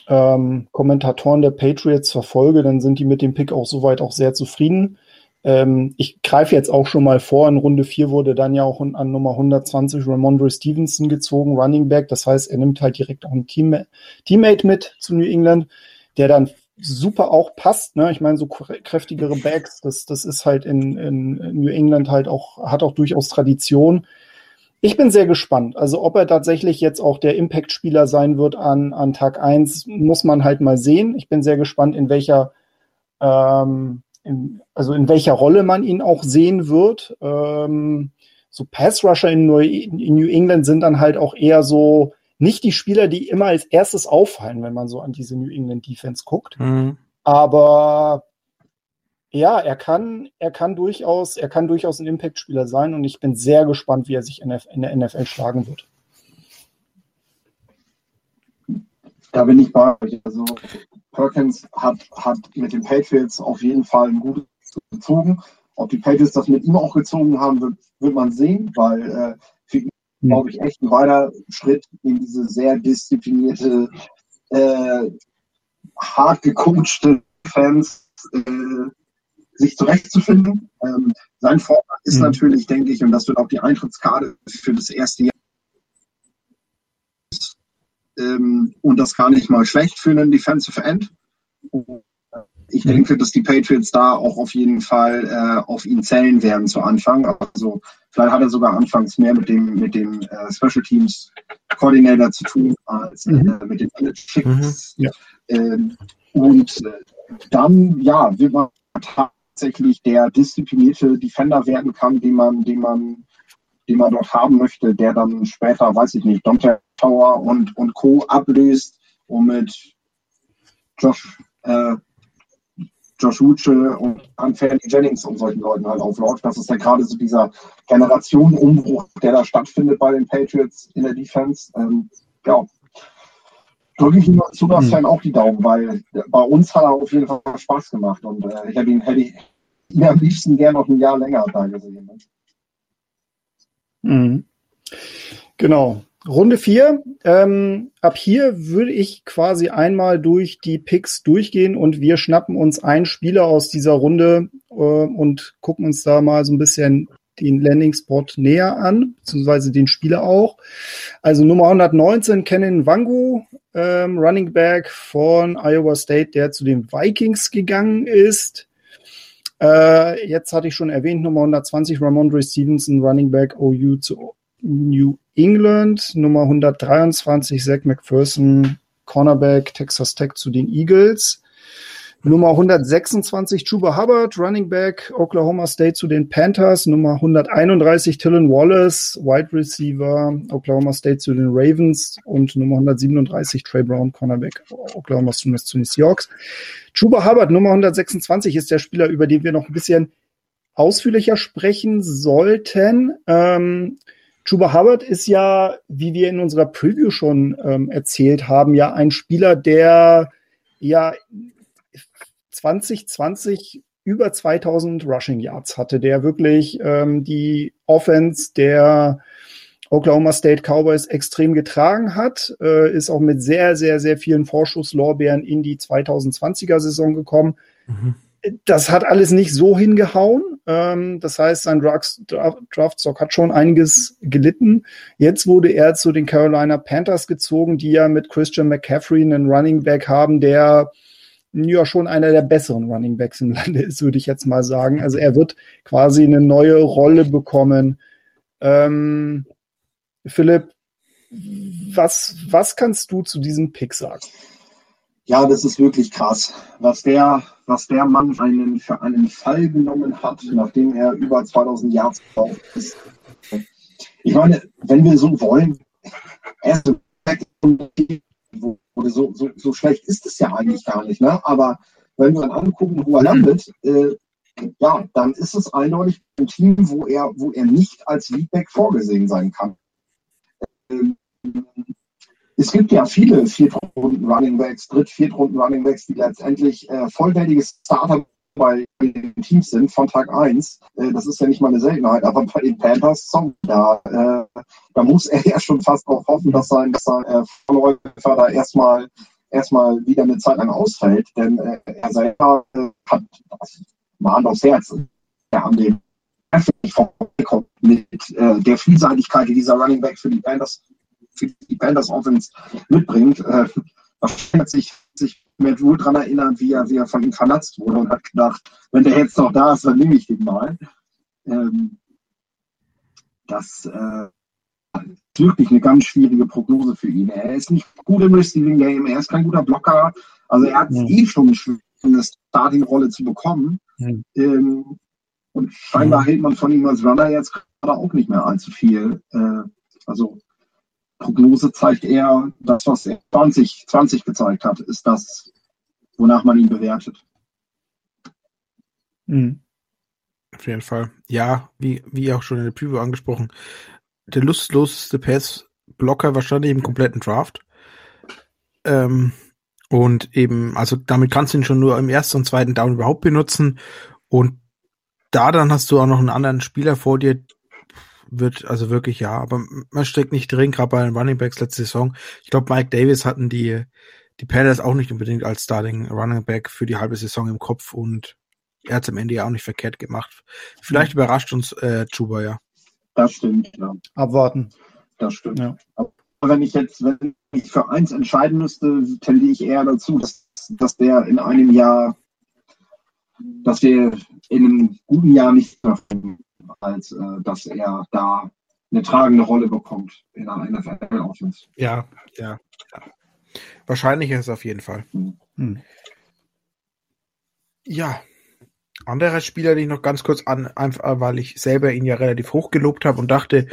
ähm, Kommentatoren der Patriots verfolge, dann sind die mit dem Pick auch soweit auch sehr zufrieden. Ähm, ich greife jetzt auch schon mal vor, in Runde 4 wurde dann ja auch an Nummer 120 Ramondre Stevenson gezogen, Running Back. Das heißt, er nimmt halt direkt auch einen Team Teammate mit zu New England, der dann super auch passt. Ne? Ich meine, so kräftigere Backs, das, das ist halt in, in New England halt auch, hat auch durchaus Tradition. Ich bin sehr gespannt. Also ob er tatsächlich jetzt auch der Impact-Spieler sein wird an, an Tag 1, muss man halt mal sehen. Ich bin sehr gespannt, in welcher, ähm, in, also in welcher Rolle man ihn auch sehen wird. Ähm, so Pass-Rusher in, in New England sind dann halt auch eher so nicht die Spieler, die immer als erstes auffallen, wenn man so an diese New England Defense guckt. Mhm. Aber ja, er kann, er kann durchaus, er kann durchaus ein Impact-Spieler sein und ich bin sehr gespannt, wie er sich in der NFL schlagen wird. Da bin ich bei euch. Also Perkins hat, hat mit den Patriots auf jeden Fall ein gutes gezogen. Ob die Patriots das mit ihm auch gezogen haben, wird, wird man sehen, weil äh, für ihn, mhm. glaube ich, echt ein weiter Schritt in diese sehr disziplinierte, äh, hart gecoachte Fans äh, sich zurechtzufinden. Ähm, sein Vorteil ist mhm. natürlich, denke ich, und das wird auch die Eintrittskarte für das erste Jahr. Ähm, und das gar nicht mal schlecht für einen Defensive End. Ich mhm. denke, dass die Patriots da auch auf jeden Fall äh, auf ihn zählen werden zu Anfang. Also vielleicht hat er sogar anfangs mehr mit dem mit dem äh, Special Teams Coordinator zu tun als äh, mhm. mit den Analytics. Mhm. Ja. Ähm, und äh, dann ja wird man tatsächlich der disziplinierte Defender werden kann, den man, den man, den man dort haben möchte, der dann später, weiß ich nicht, Dante Tower und, und Co. ablöst und mit Josh, äh, Josh Uche und Anthony Jennings und solchen Leuten halt aufläuft. Das ist ja gerade so dieser Generationenumbruch, der da stattfindet bei den Patriots in der Defense. Ähm, ja, drücke ich ihm als Super-Fan mhm. auch die Daumen, weil bei uns hat er auf jeden Fall Spaß gemacht und äh, ich hätte ihn, hätte ihn am liebsten gerne noch ein Jahr länger da gesehen. Mhm. Genau. Runde 4. Ähm, ab hier würde ich quasi einmal durch die Picks durchgehen und wir schnappen uns einen Spieler aus dieser Runde äh, und gucken uns da mal so ein bisschen den Landing-Spot näher an, beziehungsweise den Spieler auch. Also Nummer 119, Kennen Wangu, ähm, Running Back von Iowa State, der zu den Vikings gegangen ist. Äh, jetzt hatte ich schon erwähnt, Nummer 120, Ramondre Stevenson, Running Back OU zu New England. Nummer 123, Zach McPherson, Cornerback Texas Tech zu den Eagles. Nummer 126 Chuba Hubbard, Running Back, Oklahoma State zu den Panthers. Nummer 131 Tylen Wallace, Wide Receiver, Oklahoma State zu den Ravens. Und Nummer 137 Trey Brown, Cornerback, Oklahoma State zu den Seahawks. Chuba Hubbard, Nummer 126, ist der Spieler, über den wir noch ein bisschen ausführlicher sprechen sollten. Ähm, Chuba Hubbard ist ja, wie wir in unserer Preview schon ähm, erzählt haben, ja ein Spieler, der ja 2020 über 2000 Rushing Yards hatte, der wirklich ähm, die Offense der Oklahoma State Cowboys extrem getragen hat, äh, ist auch mit sehr, sehr, sehr vielen Vorschusslorbeeren in die 2020er Saison gekommen. Mhm. Das hat alles nicht so hingehauen. Ähm, das heißt, sein Draftstock hat schon einiges gelitten. Jetzt wurde er zu den Carolina Panthers gezogen, die ja mit Christian McCaffrey einen Running Back haben, der ja schon einer der besseren Running Backs im Lande ist, würde ich jetzt mal sagen. Also er wird quasi eine neue Rolle bekommen. Ähm, Philipp, was, was kannst du zu diesem Pick sagen? Ja, das ist wirklich krass, was der, was der Mann einen, für einen Fall genommen hat, nachdem er über 2000 Jahre drauf ist. Ich meine, wenn wir so wollen, er ist so, so, so schlecht ist es ja eigentlich gar nicht. Ne? Aber wenn wir dann angucken, wo er landet, äh, ja, dann ist es eindeutig ein Team, wo er, wo er nicht als Leadback vorgesehen sein kann. Ähm, es gibt ja viele Viertrunden Running Backs, Dritt-, Viertrunden Running Backs, die letztendlich äh, vollwertige Starter bei den Teams sind von Tag 1. Äh, das ist ja nicht mal eine Seltenheit, aber bei den Panthers, sorry, da, äh, da muss er ja schon fast auch hoffen, dass sein, dass sein äh, Vorläufer da erstmal erstmal wieder eine Zeit lang ausfällt, denn äh, er selber äh, hat das Mahn aufs Herz, der an dem vorbeikommt mit äh, der Vielseitigkeit, die dieser Running Back für die Panthers, für die Panthers Offense mitbringt. Äh, sich, sich mir wohl daran erinnern, wie er, wie er von ihm vernatzt wurde und hat gedacht, wenn der jetzt noch da ist, dann nehme ich den mal. Ähm, das äh, ist wirklich eine ganz schwierige Prognose für ihn. Er ist nicht gut im Receiving Game, er ist kein guter Blocker. Also er hat ja. eh schon eine Starting-Rolle zu bekommen. Ja. Ähm, und scheinbar ja. hält man von ihm als Runner jetzt gerade auch nicht mehr allzu viel. Äh, also Prognose zeigt eher, das, was er 2020 gezeigt hat, ist das, wonach man ihn bewertet. Mhm. Auf jeden Fall. Ja, wie, wie auch schon in der Preview angesprochen, der lustloseste Pass-Blocker wahrscheinlich im kompletten Draft. Ähm, und eben, also damit kannst du ihn schon nur im ersten und zweiten Down überhaupt benutzen. Und da dann hast du auch noch einen anderen Spieler vor dir, wird also wirklich ja, aber man steckt nicht drin, gerade bei den Running Backs letzte Saison. Ich glaube, Mike Davis hatten die, die Panthers auch nicht unbedingt als Starting Running Back für die halbe Saison im Kopf und er hat es am Ende ja auch nicht verkehrt gemacht. Vielleicht mhm. überrascht uns äh, Chuba, ja. Das stimmt, ja. Abwarten. Das stimmt. Ja. Aber wenn ich jetzt, wenn ich für eins entscheiden müsste, tendiere ich eher dazu, dass, dass der in einem Jahr, dass wir in einem guten Jahr nicht mehr als äh, dass er da eine tragende Rolle bekommt in einer NFL-Offense. Ja, ja, ja. Wahrscheinlich ist es auf jeden Fall. Hm. hm. Ja. Anderer Spieler, den ich noch ganz kurz an, einfach weil ich selber ihn ja relativ hoch gelobt habe und dachte,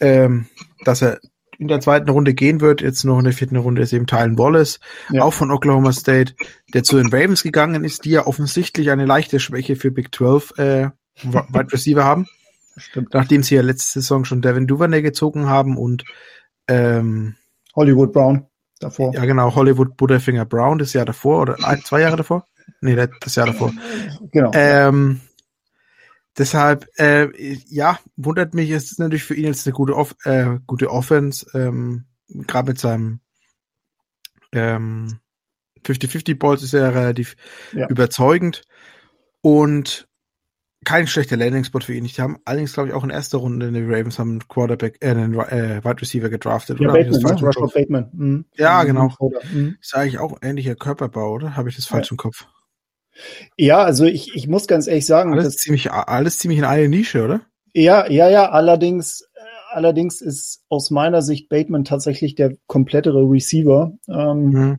ähm, dass er in der zweiten Runde gehen wird. Jetzt noch in der vierten Runde ist eben Tylen Wallace, ja. auch von Oklahoma State, der zu den Ravens gegangen ist, die ja offensichtlich eine leichte Schwäche für Big 12 äh, Wide Receiver haben. Stimmt. Nachdem sie ja letzte Saison schon Devin Duvernay gezogen haben und ähm, Hollywood Brown davor. Ja, genau, Hollywood Butterfinger Brown das Jahr davor oder ein, zwei Jahre davor? Nee, das Jahr davor. Genau. Ähm, deshalb, äh, ja, wundert mich, es ist natürlich für ihn jetzt eine gute, Off äh, gute Offense, ähm, gerade mit seinem ähm, 50-50 Balls ist er relativ ja. überzeugend und kein schlechter Landing-Spot für ihn. Die haben allerdings, glaube ich, auch in erster Runde in den Ravens haben einen Quarterback, äh, einen äh, Wide Receiver gedraftet. Ja, oder? Bateman, ne? Rashford Bateman. Mhm. Ja, genau. Mhm. Ist eigentlich auch ähnlicher Körperbau, oder? Habe ich das falsch ja. im Kopf? Ja, also ich, ich muss ganz ehrlich sagen. Alles ziemlich, alles ziemlich in eine Nische, oder? Ja, ja, ja, allerdings, allerdings ist aus meiner Sicht Bateman tatsächlich der komplettere Receiver. Ähm, mhm.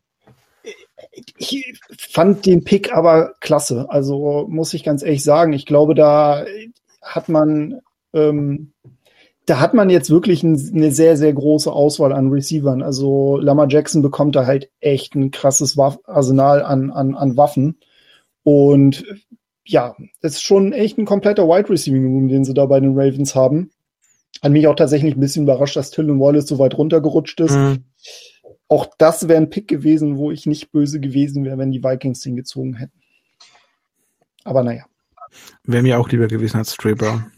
Ich fand den Pick aber klasse. Also muss ich ganz ehrlich sagen, ich glaube, da hat man, ähm, da hat man jetzt wirklich ein, eine sehr, sehr große Auswahl an Receivern. Also Lama Jackson bekommt da halt echt ein krasses Waff Arsenal an, an, an Waffen. Und ja, es ist schon echt ein kompletter Wide Receiving Room, den sie da bei den Ravens haben. Hat mich auch tatsächlich ein bisschen überrascht, dass Till Wallace so weit runtergerutscht ist. Mhm. Auch das wäre ein Pick gewesen, wo ich nicht böse gewesen wäre, wenn die Vikings den gezogen hätten. Aber naja. Wäre mir auch lieber gewesen als Stray Brown.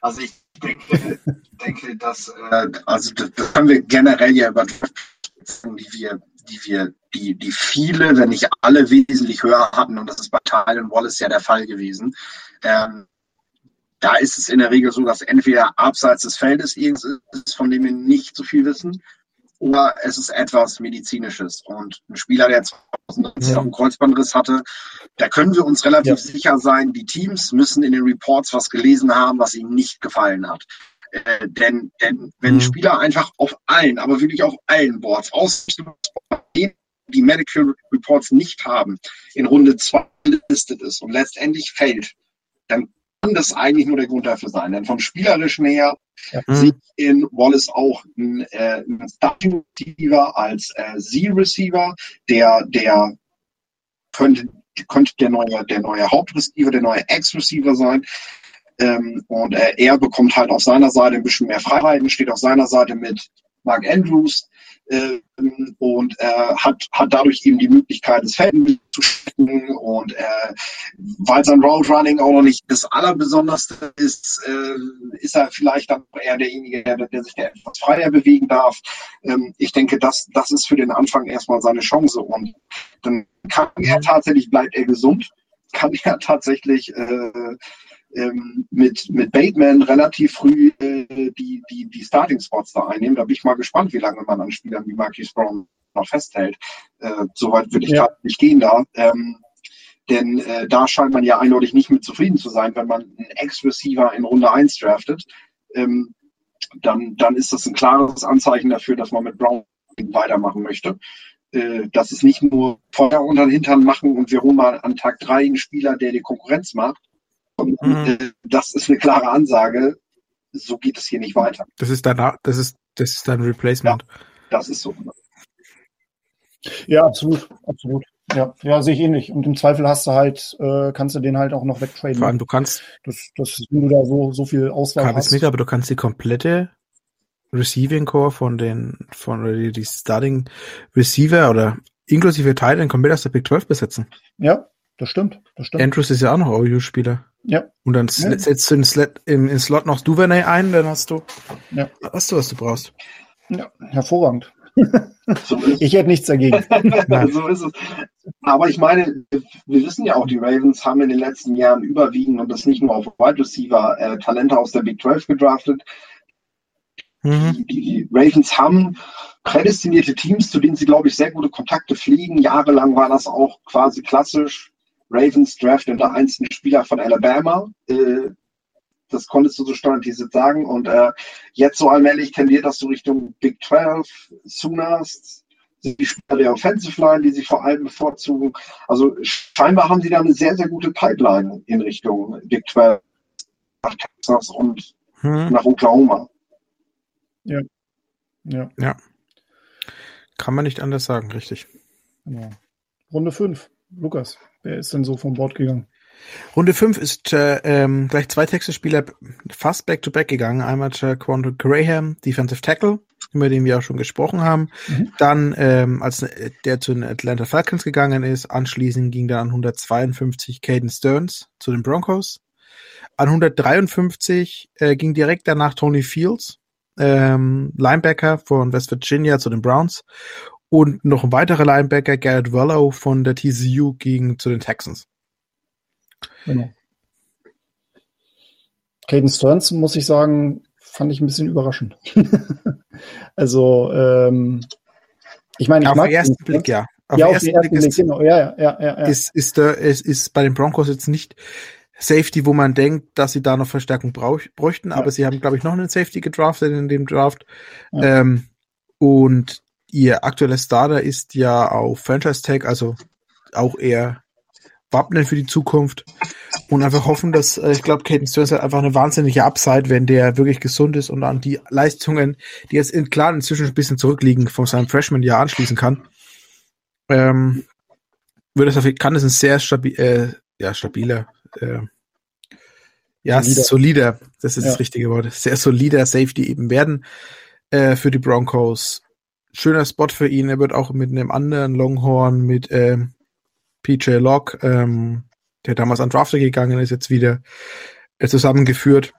Also ich denke, denke dass, äh, also das, das haben wir generell ja über die wir die wir, die, die viele, wenn nicht alle wesentlich höher hatten, und das ist bei Tylen Wallace ja der Fall gewesen. Ähm, da ist es in der Regel so, dass entweder abseits des Feldes irgendwas ist, von dem wir nicht so viel wissen, oder es ist etwas Medizinisches. Und ein Spieler, der 2019 ja. einen Kreuzbandriss hatte, da können wir uns relativ ja. sicher sein, die Teams müssen in den Reports was gelesen haben, was ihnen nicht gefallen hat. Äh, denn, denn wenn mhm. Spieler einfach auf allen, aber wirklich auf allen Boards, aus die Medical Reports nicht haben, in Runde 2 gelistet ist und letztendlich fällt, dann kann das eigentlich nur der Grund dafür sein. Denn vom Spielerischen her ja. Sehe ich in Wallace auch einen, äh, einen Starting Receiver als äh, Z-Receiver, der, der könnte, könnte der neue, der neue Hauptreceiver, der neue Ex-Receiver sein. Ähm, und äh, er bekommt halt auf seiner Seite ein bisschen mehr Freiheiten, steht auf seiner Seite mit Mark Andrews äh, und äh, hat, hat dadurch eben die Möglichkeit, das Feld zu stecken und äh, weil sein Road Running auch noch nicht das Allerbesonderste ist, äh, ist er vielleicht dann eher derjenige, der, der sich der etwas freier bewegen darf. Ähm, ich denke, das, das ist für den Anfang erstmal seine Chance und dann kann er tatsächlich, bleibt er gesund, kann er tatsächlich äh, ähm, mit, mit Bateman relativ früh äh, die, die, die Starting-Spots da einnehmen. Da bin ich mal gespannt, wie lange man an Spielern wie Marquis Brown noch festhält. Äh, Soweit würde ich ja. nicht gehen da. Ähm, denn äh, da scheint man ja eindeutig nicht mit zufrieden zu sein, wenn man einen Ex-Receiver in Runde 1 draftet. Ähm, dann, dann ist das ein klares Anzeichen dafür, dass man mit Brown weitermachen möchte. Äh, dass es nicht nur Feuer unter den Hintern machen und wir holen mal an Tag 3 einen Spieler, der die Konkurrenz macht, und mhm. Äh, das ist eine klare Ansage. So geht es hier nicht weiter. Das ist dein, das ist, das ist dein Replacement. Ja, das ist so. Ja, absolut, absolut. Ja, ja, sehe ich ähnlich. Und im Zweifel hast du halt, äh, kannst du den halt auch noch wegtraden. Vor allem, du kannst. Das, das, wenn du da so, so viel Auswahl hast. nicht, aber du kannst die komplette Receiving Core von den, von die Starting Receiver oder inklusive Teilen komplett aus der Big 12 besetzen. Ja, das stimmt, das stimmt. Andrews ist ja auch noch OU-Spieler. Ja. Und dann ja. setzt du in Slot, im, im Slot noch Duvernay ein, dann hast du, ja. hast du, was du brauchst. Ja, hervorragend. So ich hätte nichts dagegen. so ist es. Aber ich meine, wir wissen ja auch, die Ravens haben in den letzten Jahren überwiegend und das nicht nur auf Wide Receiver äh, Talente aus der Big 12 gedraftet. Mhm. Die, die, Ravens haben prädestinierte Teams, zu denen sie, glaube ich, sehr gute Kontakte fliegen. Jahrelang war das auch quasi klassisch. Ravens draften der einzelne Spieler von Alabama. Äh, das konntest du so standardisiert sagen. Und äh, jetzt so allmählich tendiert das so Richtung Big 12, Sooners, die Spieler der Offensive Line, die sich vor allem bevorzugen. Also scheinbar haben sie da eine sehr, sehr gute Pipeline in Richtung Big 12 nach Texas und hm. nach Oklahoma. Ja. Ja. ja. Kann man nicht anders sagen, richtig. Genau. Runde 5. Lukas, wer ist denn so vom Bord gegangen? Runde 5 ist äh, ähm, gleich zwei Texas-Spieler fast back-to-back -back gegangen. Einmal Quantum Graham, Defensive Tackle, über den wir auch schon gesprochen haben. Mhm. Dann, ähm, als äh, der zu den Atlanta Falcons gegangen ist, anschließend ging dann an 152 Caden Stearns zu den Broncos. An 153 äh, ging direkt danach Tony Fields, ähm, Linebacker von West Virginia zu den Browns. Und noch ein weiterer Linebacker, Garrett Wallow von der TCU, ging zu den Texans. Genau. Caden Stearns, muss ich sagen, fand ich ein bisschen überraschend. also, ähm, ich meine, ich auf mag den ersten Blick, ja. Auf ja, den ersten, ersten Blick, ist, genau. ja, ja, ja, ja, Ist, ist, der, ist, ist bei den Broncos jetzt nicht Safety, wo man denkt, dass sie da noch Verstärkung brauch, bräuchten, ja. aber sie haben, glaube ich, noch einen Safety gedraftet in dem Draft. Ja. Ähm, und ihr aktueller Starter ist ja auf Franchise Tag, also auch eher wappnen für die Zukunft und einfach hoffen, dass äh, ich glaube, Caden Stearns hat einfach eine wahnsinnige Upside, wenn der wirklich gesund ist und an die Leistungen, die jetzt in, klar inzwischen ein bisschen zurückliegen, von seinem Freshman-Jahr anschließen kann. Ähm, würde das auf, kann es ein sehr stabi äh, ja, stabiler, äh, ja, solider. solider, das ist ja. das richtige Wort, sehr solider Safety eben werden äh, für die Broncos. Schöner Spot für ihn. Er wird auch mit einem anderen Longhorn, mit äh, PJ Locke, ähm, der damals an Drafter gegangen ist, jetzt wieder äh, zusammengeführt.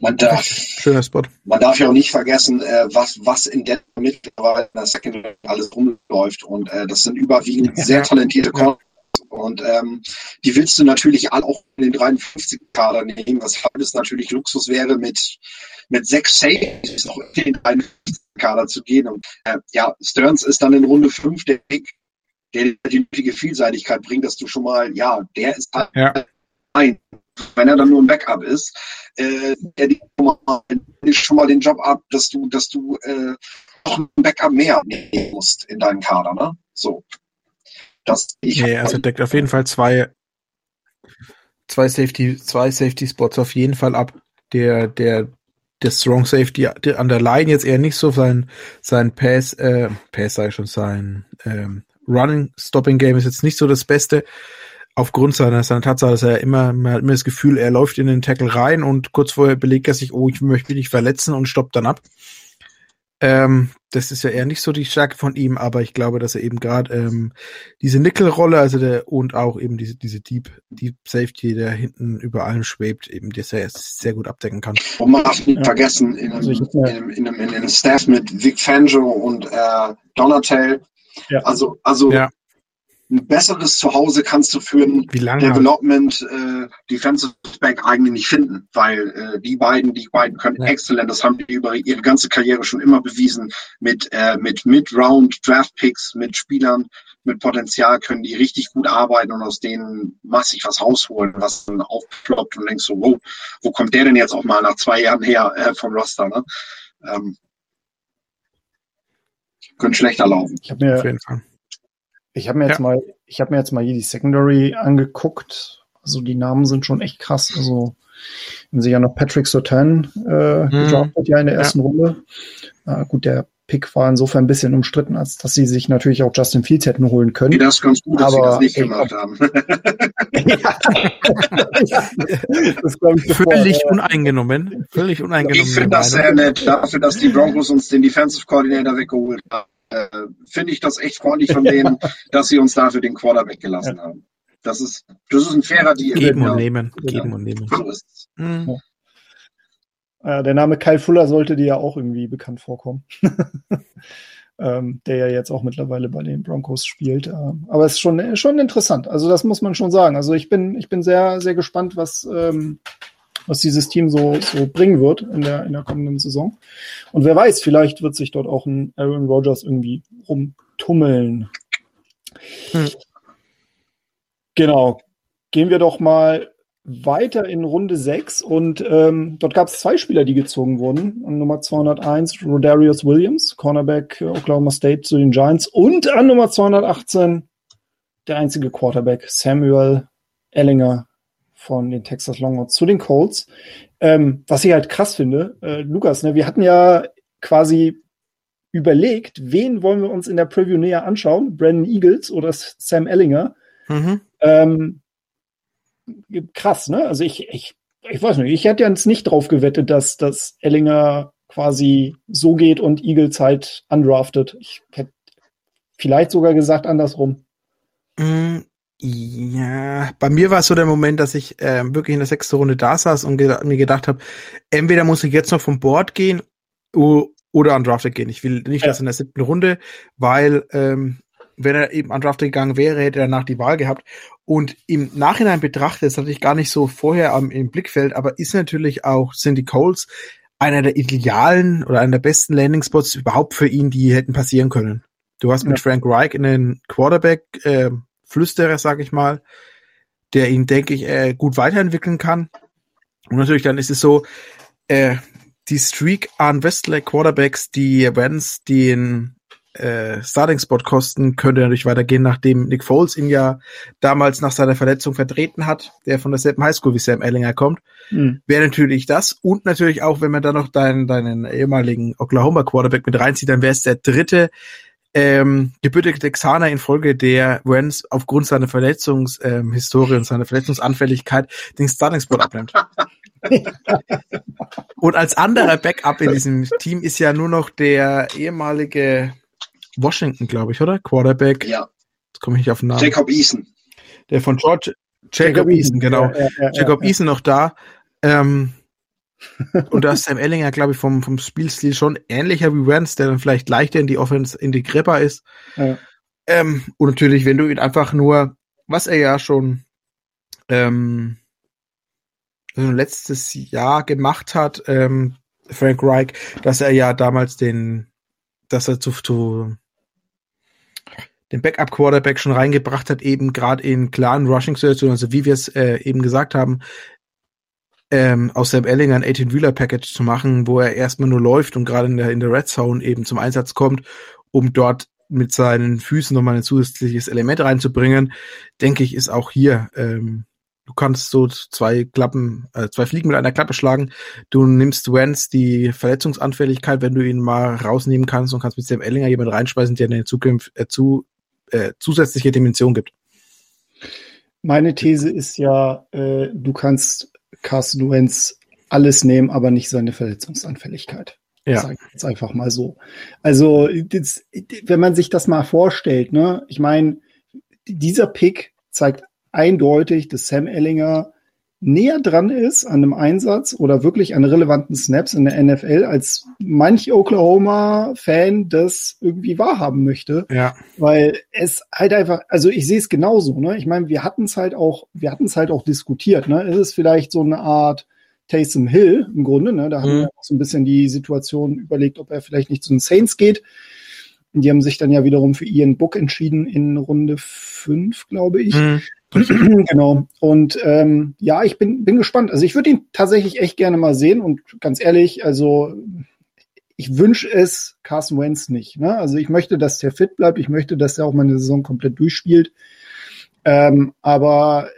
Man darf, Schöner Spot. Man darf ja auch nicht vergessen, äh, was, was in der mittlerweile in der Secondary alles rumläuft. Und äh, das sind überwiegend ja. sehr talentierte Corner. Und ähm, die willst du natürlich alle auch in den 53-Kader nehmen, weshalb es natürlich Luxus wäre, mit, mit sechs Safeties noch in den 53-Kader zu gehen. Und äh, ja, Stearns ist dann in Runde 5 der Pick der die nötige Vielseitigkeit bringt, dass du schon mal, ja, der ist halt ja. ein, wenn er dann nur ein Backup ist, äh, der schon mal den Job ab, dass du, dass du äh, noch ein Backup mehr nehmen musst in deinen Kader, ne? So. Das ich nee, also deckt auf jeden Fall zwei, zwei Safety, zwei Safety Spots auf jeden Fall ab. Der, der, der Strong Safety der an der Line jetzt eher nicht so sein, sein Pass, äh, Pass sei schon sein, ähm, Running-Stopping-Game ist jetzt nicht so das Beste. Aufgrund seiner, seiner Tatsache, dass er immer, man hat immer das Gefühl, er läuft in den Tackle rein und kurz vorher belegt er sich, oh, ich möchte mich nicht verletzen und stoppt dann ab. Ähm, das ist ja eher nicht so die Stärke von ihm, aber ich glaube, dass er eben gerade ähm, diese Nickel-Rolle, also der und auch eben diese diese Deep Deep Safety, der hinten über allem schwebt, eben der sehr sehr gut abdecken kann. Und man darf nicht ja. vergessen in einem, also in, einem, in, einem, in einem Staff mit Vic Fangio und äh, Donatel ja. Also, also ja. Ein besseres Zuhause kannst du für ein Development äh, Defensive Back eigentlich nicht finden, weil äh, die beiden, die beiden können ja. exzellent, das haben die über ihre ganze Karriere schon immer bewiesen, mit, äh, mit Mid-Round Draft Picks, mit Spielern, mit Potenzial können die richtig gut arbeiten und aus denen massig was rausholen, was dann aufploppt und denkst so, wow, wo kommt der denn jetzt auch mal nach zwei Jahren her äh, vom Roster? Ne? Ähm, könnte schlechter laufen. Ich habe mir, Auf jeden Fall. Ich habe mir jetzt ja. mal, ich habe mir jetzt mal hier die Secondary angeguckt. Also die Namen sind schon echt krass. Also wenn sie ja noch Patrick Sotan äh, mhm. gedraftet, ja in der ersten ja. Runde. Äh, gut, der Pick war insofern ein bisschen umstritten, als dass sie sich natürlich auch Justin Fields hätten holen können. Wie das ganz gut, dass aber, sie das nicht gemacht haben. das ich Völlig sofort, uneingenommen. Völlig uneingenommen. Ich finde das sehr nett, dafür, dass die Broncos uns den Defensive Coordinator weggeholt haben. Äh, finde ich das echt freundlich von denen, dass sie uns dafür den Quarterback gelassen ja. haben. Das ist, das ist ein fairer Deal. Geben und nehmen. Geben und nehmen. So ist es. Mhm. Äh, der Name Kyle Fuller sollte dir ja auch irgendwie bekannt vorkommen. ähm, der ja jetzt auch mittlerweile bei den Broncos spielt. Ähm, aber es ist schon, schon interessant. Also das muss man schon sagen. Also ich bin, ich bin sehr, sehr gespannt, was, ähm, was dieses Team so, so bringen wird in der, in der kommenden Saison. Und wer weiß, vielleicht wird sich dort auch ein Aaron Rodgers irgendwie rumtummeln. Hm. Genau. Gehen wir doch mal weiter in Runde 6 und ähm, dort gab es zwei Spieler, die gezogen wurden. An Nummer 201 Rodarius Williams, Cornerback Oklahoma State zu den Giants und an Nummer 218 der einzige Quarterback Samuel Ellinger von den Texas Longhorns zu den Colts. Ähm, was ich halt krass finde, äh, Lukas, ne, wir hatten ja quasi überlegt, wen wollen wir uns in der Preview näher anschauen? Brandon Eagles oder Sam Ellinger? Mhm. Ähm, krass, ne? Also ich, ich, ich weiß nicht, ich hätte jetzt nicht drauf gewettet, dass, dass Ellinger quasi so geht und Eagles halt undrafted. Ich hätte vielleicht sogar gesagt andersrum. Ja, bei mir war es so der Moment, dass ich äh, wirklich in der sechsten Runde da saß und ge mir gedacht habe, entweder muss ich jetzt noch vom Board gehen oder undrafted gehen. Ich will nicht ja. das in der siebten Runde, weil ähm, wenn er eben undrafted gegangen wäre, hätte er danach die Wahl gehabt. Und im Nachhinein betrachtet, das hatte ich gar nicht so vorher am, im Blickfeld, aber ist natürlich auch Cindy Coles einer der idealen oder einer der besten Landing-Spots überhaupt für ihn, die hätten passieren können. Du hast mit Frank Reich einen Quarterback, äh, Flüsterer, sag ich mal, der ihn, denke ich, äh, gut weiterentwickeln kann. Und natürlich dann ist es so, äh, die Streak an Westlag Quarterbacks, die Vans den äh, Starting-Spot kosten, könnte natürlich weitergehen, nachdem Nick Foles ihn ja damals nach seiner Verletzung vertreten hat, der von derselben Highschool wie Sam Ellinger kommt. Mhm. Wäre natürlich das und natürlich auch, wenn man dann noch deinen, deinen ehemaligen Oklahoma Quarterback mit reinzieht, dann wäre es der dritte ähm, gebürtige Texaner in Folge der Rams aufgrund seiner Verletzungshistorie ähm, und seiner Verletzungsanfälligkeit den Starting-Spot abnimmt. und als anderer Backup in diesem Team ist ja nur noch der ehemalige Washington, glaube ich, oder? Quarterback. Ja. Jetzt komme ich nicht auf den Namen. Jacob Eason. Der von George. Jacob, Jacob Eason, genau. Ja, ja, ja, Jacob Eason noch da. Ähm, und da ist Sam Ellinger, glaube ich, vom, vom Spielstil schon ähnlicher wie Vance, der dann vielleicht leichter in die Offense integrierbar ist. Ja. Ähm, und natürlich, wenn du ihn einfach nur, was er ja schon ähm, letztes Jahr gemacht hat, ähm, Frank Reich, dass er ja damals den, dass er zu, zu den Backup-Quarterback schon reingebracht hat, eben gerade in klaren Rushing-Situationen, also wie wir es äh, eben gesagt haben, ähm, aus Sam Ellinger ein 18-Wheeler-Package zu machen, wo er erstmal nur läuft und gerade in der, in der Red Zone eben zum Einsatz kommt, um dort mit seinen Füßen nochmal ein zusätzliches Element reinzubringen, denke ich, ist auch hier, ähm, du kannst so zwei Klappen, äh, zwei Fliegen mit einer Klappe schlagen. Du nimmst Wentz die Verletzungsanfälligkeit, wenn du ihn mal rausnehmen kannst und kannst mit Sam Ellinger jemand reinspeisen, der eine Zukunft, äh, zu, äh, zusätzliche Dimension gibt. Meine These ist ja, äh, du kannst Carsten Wentz alles nehmen, aber nicht seine Verletzungsanfälligkeit. Ja. Sag jetzt einfach mal so. Also, das, wenn man sich das mal vorstellt, ne, ich meine, dieser Pick zeigt eindeutig, dass Sam Ellinger näher dran ist an einem Einsatz oder wirklich an relevanten Snaps in der NFL, als manch Oklahoma-Fan das irgendwie wahrhaben möchte. Ja. Weil es halt einfach, also ich sehe es genauso, ne? Ich meine, wir hatten es halt auch, wir hatten es halt auch diskutiert, ne? Es ist vielleicht so eine Art Taysom Hill im Grunde, ne? Da haben mhm. wir auch so ein bisschen die Situation überlegt, ob er vielleicht nicht zu den Saints geht. Und die haben sich dann ja wiederum für Ian Book entschieden in Runde fünf, glaube ich. Mhm. genau. Und ähm, ja, ich bin, bin gespannt. Also ich würde ihn tatsächlich echt gerne mal sehen und ganz ehrlich, also ich wünsche es Carson Wentz nicht. Ne? Also ich möchte, dass der fit bleibt. Ich möchte, dass er auch meine Saison komplett durchspielt. Ähm, aber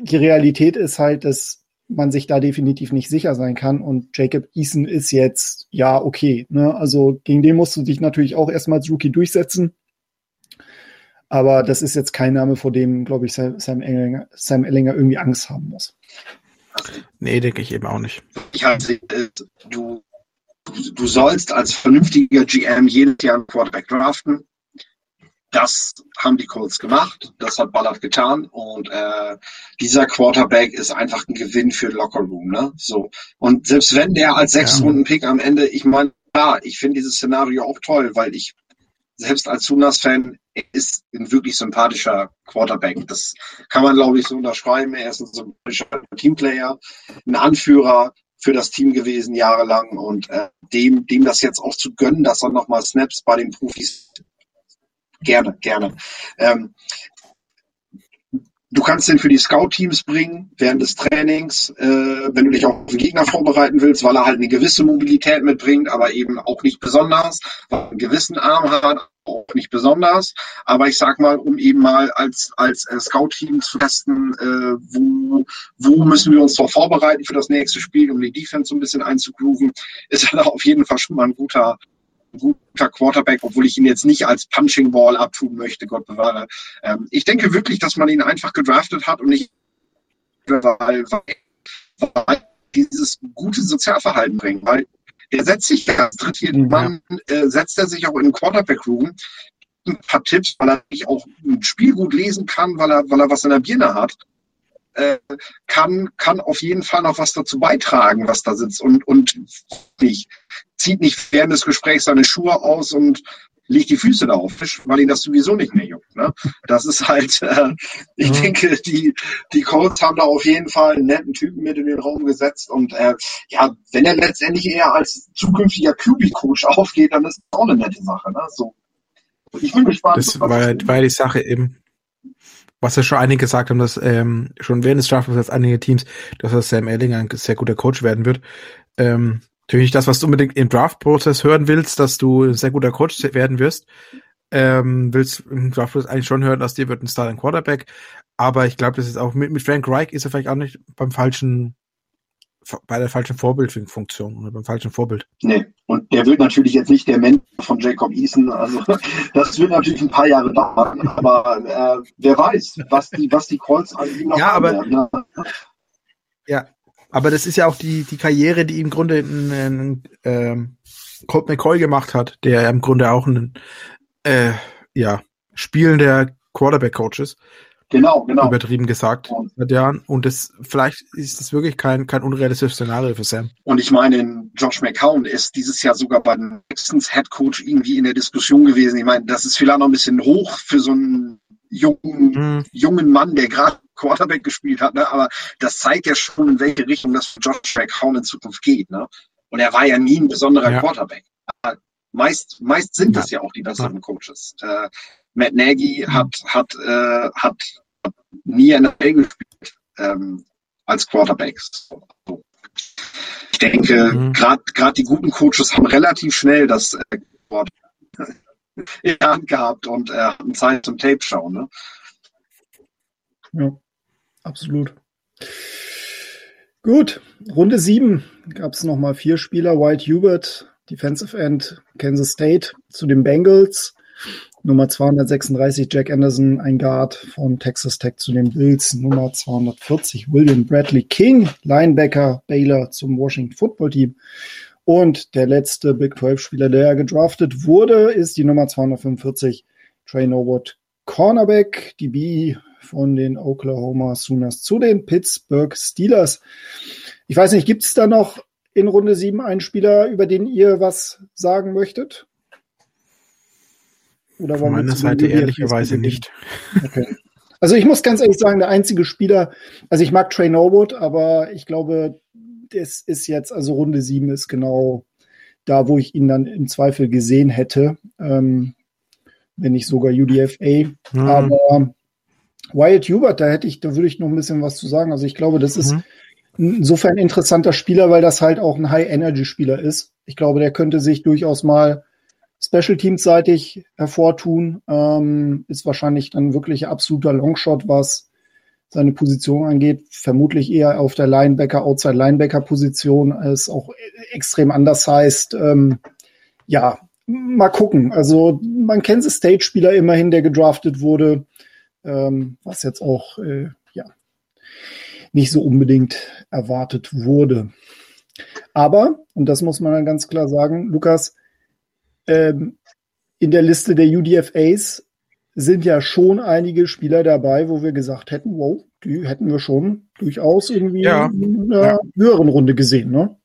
die Realität ist halt, dass man sich da definitiv nicht sicher sein kann. Und Jacob Eason ist jetzt, ja, okay. Ne? Also gegen den musst du dich natürlich auch erstmal als Rookie durchsetzen. Aber das ist jetzt kein Name, vor dem, glaube ich, Sam, Sam, Ellinger, Sam Ellinger irgendwie Angst haben muss. Nee, denke ich eben auch nicht. Ich halte, äh, du, du sollst als vernünftiger GM jedes Jahr einen Quarterback draften. Das haben die Colts gemacht, das hat Ballard getan und äh, dieser Quarterback ist einfach ein Gewinn für den Lockerroom. Ne? So. Und selbst wenn der als sechs Runden Pick am Ende, ich meine, ja, ich finde dieses Szenario auch toll, weil ich selbst als Sunas-Fan ist ein wirklich sympathischer Quarterback. Das kann man, glaube ich, so unterschreiben. Er ist ein sympathischer Teamplayer, ein Anführer für das Team gewesen jahrelang und äh, dem, dem das jetzt auch zu gönnen, dass er nochmal Snaps bei den Profis gerne, gerne. Ähm, Du kannst den für die Scout-Teams bringen während des Trainings, äh, wenn du dich auf den Gegner vorbereiten willst, weil er halt eine gewisse Mobilität mitbringt, aber eben auch nicht besonders, weil er einen gewissen Arm hat, auch nicht besonders. Aber ich sag mal, um eben mal als als äh, Scout-Team zu testen, äh, wo wo müssen wir uns doch vorbereiten für das nächste Spiel, um die Defense so ein bisschen einzugrooven, ist er auf jeden Fall schon mal ein guter guter Quarterback, obwohl ich ihn jetzt nicht als Punching Ball abtun möchte, Gott bewahre. Ähm, ich denke wirklich, dass man ihn einfach gedraftet hat und nicht, weil, weil dieses gute Sozialverhalten bringt, weil der setzt sich als dritte mhm. Mann, äh, setzt er sich auch in den Quarterback-Room, ein paar Tipps, weil er sich auch ein Spiel gut lesen kann, weil er, weil er was in der Birne hat, äh, kann, kann auf jeden Fall noch was dazu beitragen, was da sitzt und, und nicht zieht nicht während des Gesprächs seine Schuhe aus und legt die Füße darauf, weil ihn das sowieso nicht mehr juckt. Ne? Das ist halt, äh, ich mhm. denke, die, die Colts haben da auf jeden Fall einen netten Typen mit in den Raum gesetzt und äh, ja, wenn er letztendlich eher als zukünftiger QB-Coach aufgeht, dann ist das auch eine nette Sache. Ne? So. Ich bin gespannt. Das war, war die Sache eben, was ja schon einige gesagt haben, dass ähm, schon während des Drafts als einige Teams, dass Sam Ellinger ein sehr guter Coach werden wird. Ähm, natürlich nicht das, was du unbedingt im Draft-Prozess hören willst, dass du ein sehr guter Coach werden wirst. Ähm, willst im Draft-Prozess eigentlich schon hören, dass dir wird ein Starting Quarterback. Aber ich glaube, das ist auch mit, mit Frank Reich ist er vielleicht auch nicht beim falschen, bei der falschen Vorbildfunktion oder beim falschen Vorbild. Nee, und der wird natürlich jetzt nicht der Mentor von Jacob Eason. Also das wird natürlich ein paar Jahre dauern, aber äh, wer weiß, was die, was die Calls an ihm noch ja, aber, werden, ne? Ja, aber das ist ja auch die, die Karriere, die im Grunde ein, ein, ähm, Colt McCoy gemacht hat, der im Grunde auch ein äh, ja, spielender Quarterback-Coach ist. Genau, genau. Übertrieben gesagt, ja. Und das, vielleicht ist das wirklich kein, kein unrealistisches Szenario für Sam. Und ich meine, Josh McCown ist dieses Jahr sogar bei den Texans Head Coach irgendwie in der Diskussion gewesen. Ich meine, das ist vielleicht noch ein bisschen hoch für so einen jungen, mhm. jungen Mann, der gerade Quarterback gespielt hat, ne? aber das zeigt ja schon, in welche Richtung das für Josh McCown in Zukunft geht. Ne? Und er war ja nie ein besonderer ja. Quarterback. Meist, meist sind ja. das ja auch die besseren. Coaches. Äh, Matt Nagy hat, hat, äh, hat, nie Welt gespielt ähm, als Quarterback. Ich denke, mhm. gerade die guten Coaches haben relativ schnell das äh, Wort in der Hand gehabt und äh, hatten Zeit zum Tape schauen. Ne? Ja absolut. Gut, Runde 7 gab es nochmal vier Spieler. White Hubert, Defensive End, Kansas State, zu den Bengals. Nummer 236 Jack Anderson, ein Guard von Texas Tech zu den Bills. Nummer 240 William Bradley King, Linebacker Baylor zum Washington Football Team. Und der letzte Big 12 Spieler, der gedraftet wurde, ist die Nummer 245 Trey Norwood Cornerback, die B von den Oklahoma Sooners zu den Pittsburgh Steelers. Ich weiß nicht, gibt es da noch in Runde 7 einen Spieler, über den ihr was sagen möchtet? Oder Von meiner Seite ehrlicherweise nicht. Okay. Also ich muss ganz ehrlich sagen, der einzige Spieler, also ich mag Trey Norwood, aber ich glaube, das ist jetzt, also Runde 7 ist genau da, wo ich ihn dann im Zweifel gesehen hätte, ähm, wenn nicht sogar UDFA. Mhm. Aber Wyatt Hubert, da hätte ich, da würde ich noch ein bisschen was zu sagen. Also ich glaube, das ist mhm. insofern ein interessanter Spieler, weil das halt auch ein High-Energy-Spieler ist. Ich glaube, der könnte sich durchaus mal Special Teams seitig hervortun. Ähm, ist wahrscheinlich dann wirklich absoluter Longshot, was seine Position angeht. Vermutlich eher auf der Linebacker, Outside Linebacker Position, ist auch extrem anders heißt. Ähm, ja, mal gucken. Also man kennt State Spieler immerhin, der gedraftet wurde ähm, was jetzt auch äh, ja, nicht so unbedingt erwartet wurde. Aber, und das muss man dann ganz klar sagen, Lukas, ähm, in der Liste der UDFAs sind ja schon einige Spieler dabei, wo wir gesagt hätten, wow, die hätten wir schon durchaus irgendwie ja, in einer ja. höheren Runde gesehen, ne?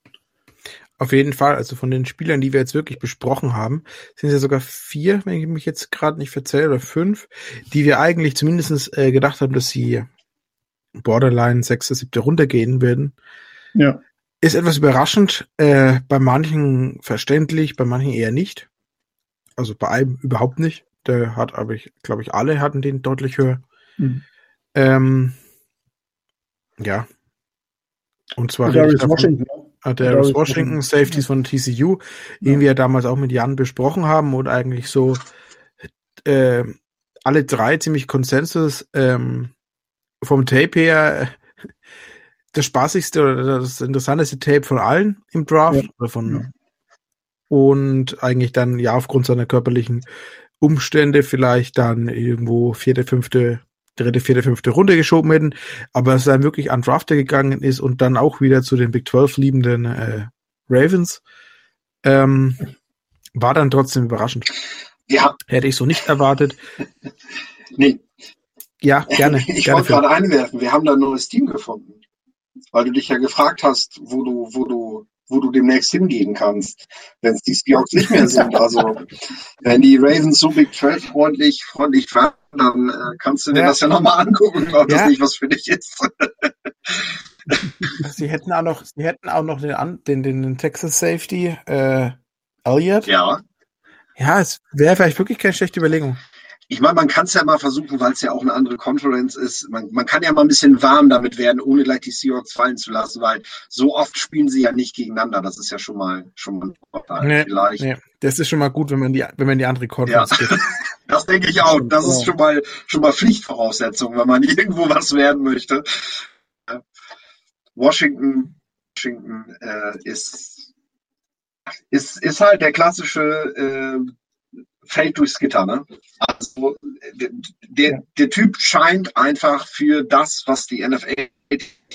Auf jeden Fall, also von den Spielern, die wir jetzt wirklich besprochen haben, sind es ja sogar vier, wenn ich mich jetzt gerade nicht verzähle, oder fünf, die wir eigentlich zumindest äh, gedacht haben, dass sie Borderline sechste, siebte runtergehen werden. Ja. Ist etwas überraschend, äh, bei manchen verständlich, bei manchen eher nicht. Also bei einem überhaupt nicht. Der hat aber, ich glaube ich, alle hatten den deutlich höher. Mhm. Ähm, ja. Und zwar Darius davon, Washington. Äh, Darius Washington, Safeties von TCU, den wir ja damals auch mit Jan besprochen haben und eigentlich so äh, alle drei ziemlich Konsensus ähm, vom Tape her das spaßigste oder das interessanteste Tape von allen im Draft ja. oder von. Und eigentlich dann ja aufgrund seiner körperlichen Umstände vielleicht dann irgendwo vierte, fünfte, dritte, vierte, fünfte Runde geschoben hätten, aber es dann wirklich an Drafter gegangen ist und dann auch wieder zu den Big 12 liebenden äh, Ravens, ähm, war dann trotzdem überraschend. Ja. Hätte ich so nicht erwartet. nee. Ja, gerne. Ich gerne wollte gerade einwerfen, wir haben da ein neues Team gefunden. Weil du dich ja gefragt hast, wo du, wo du, wo du demnächst hingehen kannst, wenn es die Seahawks nicht mehr sind. Also wenn die Ravens so Big 12 freundlich, freundlich waren, dann äh, kannst du dir ja. das ja nochmal angucken, ob ja. das nicht was für dich ist. sie hätten auch noch, sie hätten auch noch den, den, den Texas Safety äh, Elliott. Ja. Ja, es wäre vielleicht wirklich keine schlechte Überlegung. Ich meine, man kann es ja mal versuchen, weil es ja auch eine andere Conference ist. Man, man, kann ja mal ein bisschen warm damit werden, ohne gleich die Seahawks fallen zu lassen, weil so oft spielen sie ja nicht gegeneinander. Das ist ja schon mal schon mal ein Vorteil. Nee, vielleicht. Nee. Das ist schon mal gut, wenn man die, wenn man die andere Conference ja. geht. das denke ich auch. Das ist schon mal schon mal Pflichtvoraussetzung, wenn man irgendwo was werden möchte. Washington, Washington äh, ist ist, ist halt der klassische äh, fällt durchs Gitter. Ne? Also der, der Typ scheint einfach für das, was die NFL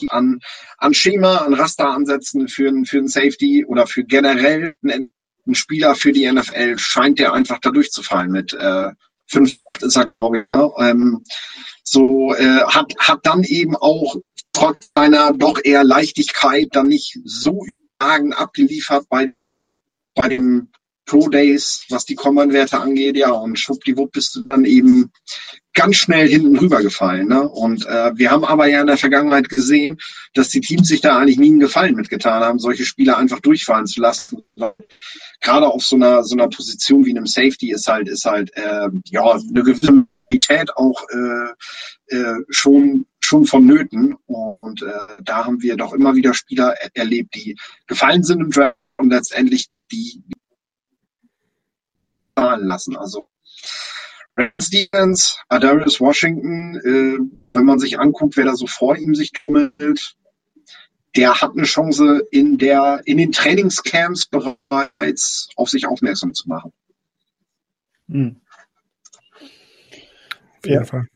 an, an Schema, an Raster ansetzen für, für einen Safety oder für generell einen, Spieler für die NFL, scheint der einfach da durchzufallen mit äh, fünf, sagt ne? ähm, so äh, hat, hat dann eben auch trotz seiner doch eher Leichtigkeit dann nicht so überragend abgeliefert bei bei den Pro Days, was die Common-Werte angeht, ja, und schwuppdiwupp bist du dann eben ganz schnell hinten rübergefallen. Ne? Und äh, wir haben aber ja in der Vergangenheit gesehen, dass die Teams sich da eigentlich nie einen Gefallen mitgetan haben, solche Spieler einfach durchfallen zu lassen. Gerade auf so einer so einer Position wie einem Safety ist halt ist halt äh, ja eine gewisse Qualität auch äh, äh, schon schon vonnöten. Und äh, da haben wir doch immer wieder Spieler er erlebt, die gefallen sind im Draft und letztendlich die zahlen lassen. Also Stevens, Adarius Washington, äh, wenn man sich anguckt, wer da so vor ihm sich tummelt, der hat eine Chance in der in den Trainingscamps bereits auf sich aufmerksam zu machen. Hm. Auf jeden ja. Fall.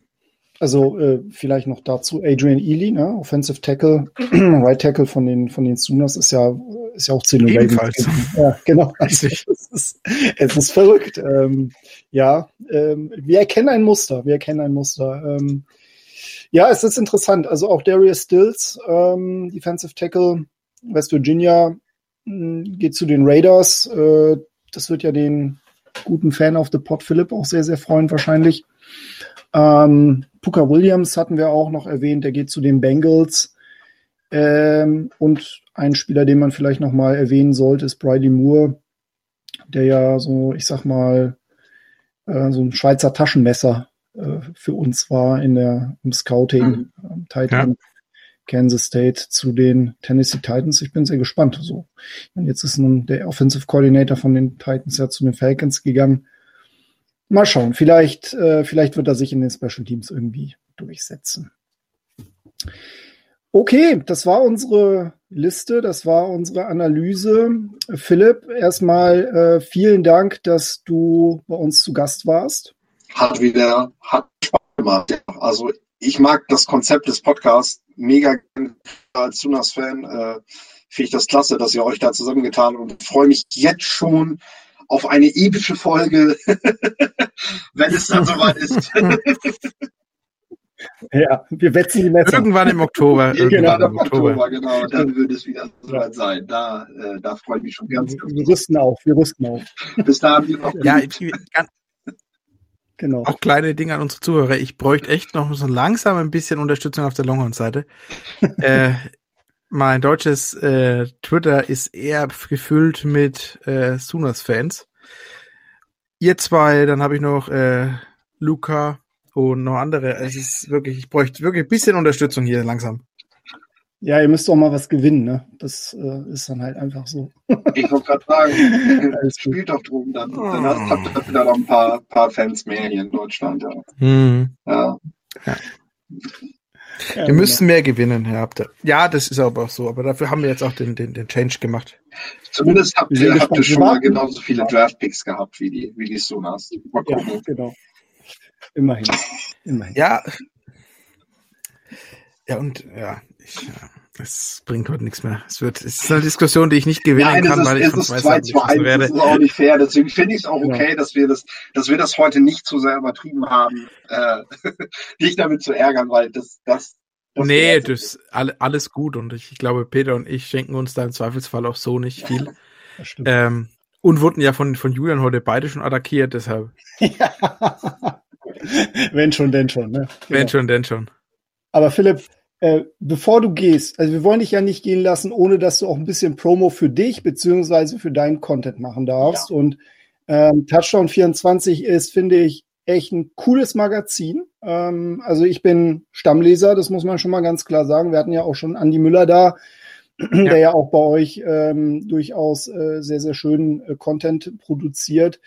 Also äh, vielleicht noch dazu Adrian Ely, ne? Offensive Tackle, Right Tackle von den von den Sooners ist ja ist ja auch zu den Ravens. Ja, genau. Also, es, ist, es ist verrückt. Ähm, ja, ähm, wir erkennen ein Muster. Wir erkennen ein Muster. Ähm, ja, es ist interessant. Also auch Darius Stills, ähm, Defensive Tackle, West Virginia, mh, hm, geht zu den Raiders. Äh, das wird ja den guten Fan of the Pot Philipp auch sehr, sehr freuen wahrscheinlich. Ähm, Puka Williams hatten wir auch noch erwähnt, der geht zu den Bengals. Ähm, und ein Spieler, den man vielleicht noch mal erwähnen sollte, ist Bridie Moore, der ja so, ich sag mal, äh, so ein Schweizer Taschenmesser äh, für uns war in der im Scouting, mhm. ähm, Titan ja. Kansas State zu den Tennessee Titans. Ich bin sehr gespannt. So, und jetzt ist nun der Offensive Coordinator von den Titans ja zu den Falcons gegangen. Mal schauen, vielleicht, äh, vielleicht wird er sich in den Special Teams irgendwie durchsetzen. Okay, das war unsere Liste, das war unsere Analyse. Philipp, erstmal äh, vielen Dank, dass du bei uns zu Gast warst. Hat wieder, hat Spaß gemacht. Also ich mag das Konzept des Podcasts mega als Sunas-Fan. Äh, Finde ich das klasse, dass ihr euch da zusammengetan und freue mich jetzt schon auf eine epische Folge, wenn es dann soweit ist. Ja, wir wetzen die Messer. Irgendwann im Oktober. Irgendwann genau, im Oktober. Oktober, genau. Dann wird es wieder soweit sein. Da, äh, da freue ich mich schon ganz. Wir, wir rüsten auf, wir rüsten auf. Bis dahin. Ja, ich, genau. Auch kleine Dinge an unsere Zuhörer. Ich bräuchte echt noch so langsam ein bisschen Unterstützung auf der Longhorn-Seite. äh, mein deutsches äh, Twitter ist eher gefüllt mit äh, Sooners-Fans. Ihr zwei, dann habe ich noch äh, Luca und noch andere. Es ist wirklich, ich bräuchte wirklich ein bisschen Unterstützung hier langsam. Ja, ihr müsst doch mal was gewinnen, ne? Das äh, ist dann halt einfach so. Ich wollte gerade sagen, spielt doch drum, dann, dann habt ihr wieder noch ein paar, paar Fans mehr hier in Deutschland, ja. Hm. ja. ja. Ja, wir müssen genau. mehr gewinnen, habt ihr. Ja, das ist aber auch so, aber dafür haben wir jetzt auch den, den, den Change gemacht. Zumindest habt ihr, habt ihr schon mal genauso viele Draftpicks gehabt wie die, wie die Sonas. Ja, genau. Immerhin. Immerhin. Ja. Ja, und ja, ich, ja, es bringt heute nichts mehr. Es wird, es ist eine Diskussion, die ich nicht gewinnen Nein, kann, ist, weil ich von zwei Seiten werde. Das ist auch nicht fair. Deswegen finde ich es auch okay, ja. dass wir das, dass wir das heute nicht zu sehr übertrieben haben, äh, dich damit zu ärgern, weil das, das, das nee, das ist alles gut und ich, ich, glaube, Peter und ich schenken uns da im Zweifelsfall auch so nicht viel. Ähm, und wurden ja von, von Julian heute beide schon attackiert, deshalb. Ja. Wenn schon, denn schon. Ne? Wenn genau. schon, denn schon. Aber Philipp, äh, bevor du gehst, also wir wollen dich ja nicht gehen lassen, ohne dass du auch ein bisschen Promo für dich beziehungsweise für deinen Content machen darfst. Ja. Und ähm, Touchdown 24 ist, finde ich, echt ein cooles Magazin. Ähm, also ich bin Stammleser, das muss man schon mal ganz klar sagen. Wir hatten ja auch schon Andy Müller da, ja. der ja auch bei euch ähm, durchaus äh, sehr, sehr schön äh, Content produziert.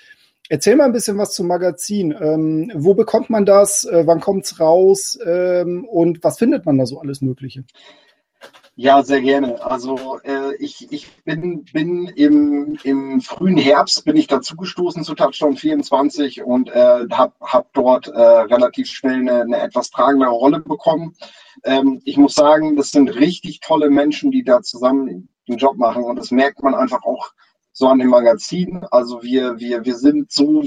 Erzähl mal ein bisschen was zum Magazin. Ähm, wo bekommt man das? Äh, wann kommt's raus? Ähm, und was findet man da so alles Mögliche? Ja, sehr gerne. Also äh, ich, ich bin, bin im, im frühen Herbst bin ich dazu gestoßen zu Touchdown 24 und äh, habe hab dort äh, relativ schnell eine, eine etwas tragende Rolle bekommen. Ähm, ich muss sagen, das sind richtig tolle Menschen, die da zusammen den Job machen und das merkt man einfach auch so an dem Magazin. Also wir, wir, wir sind so,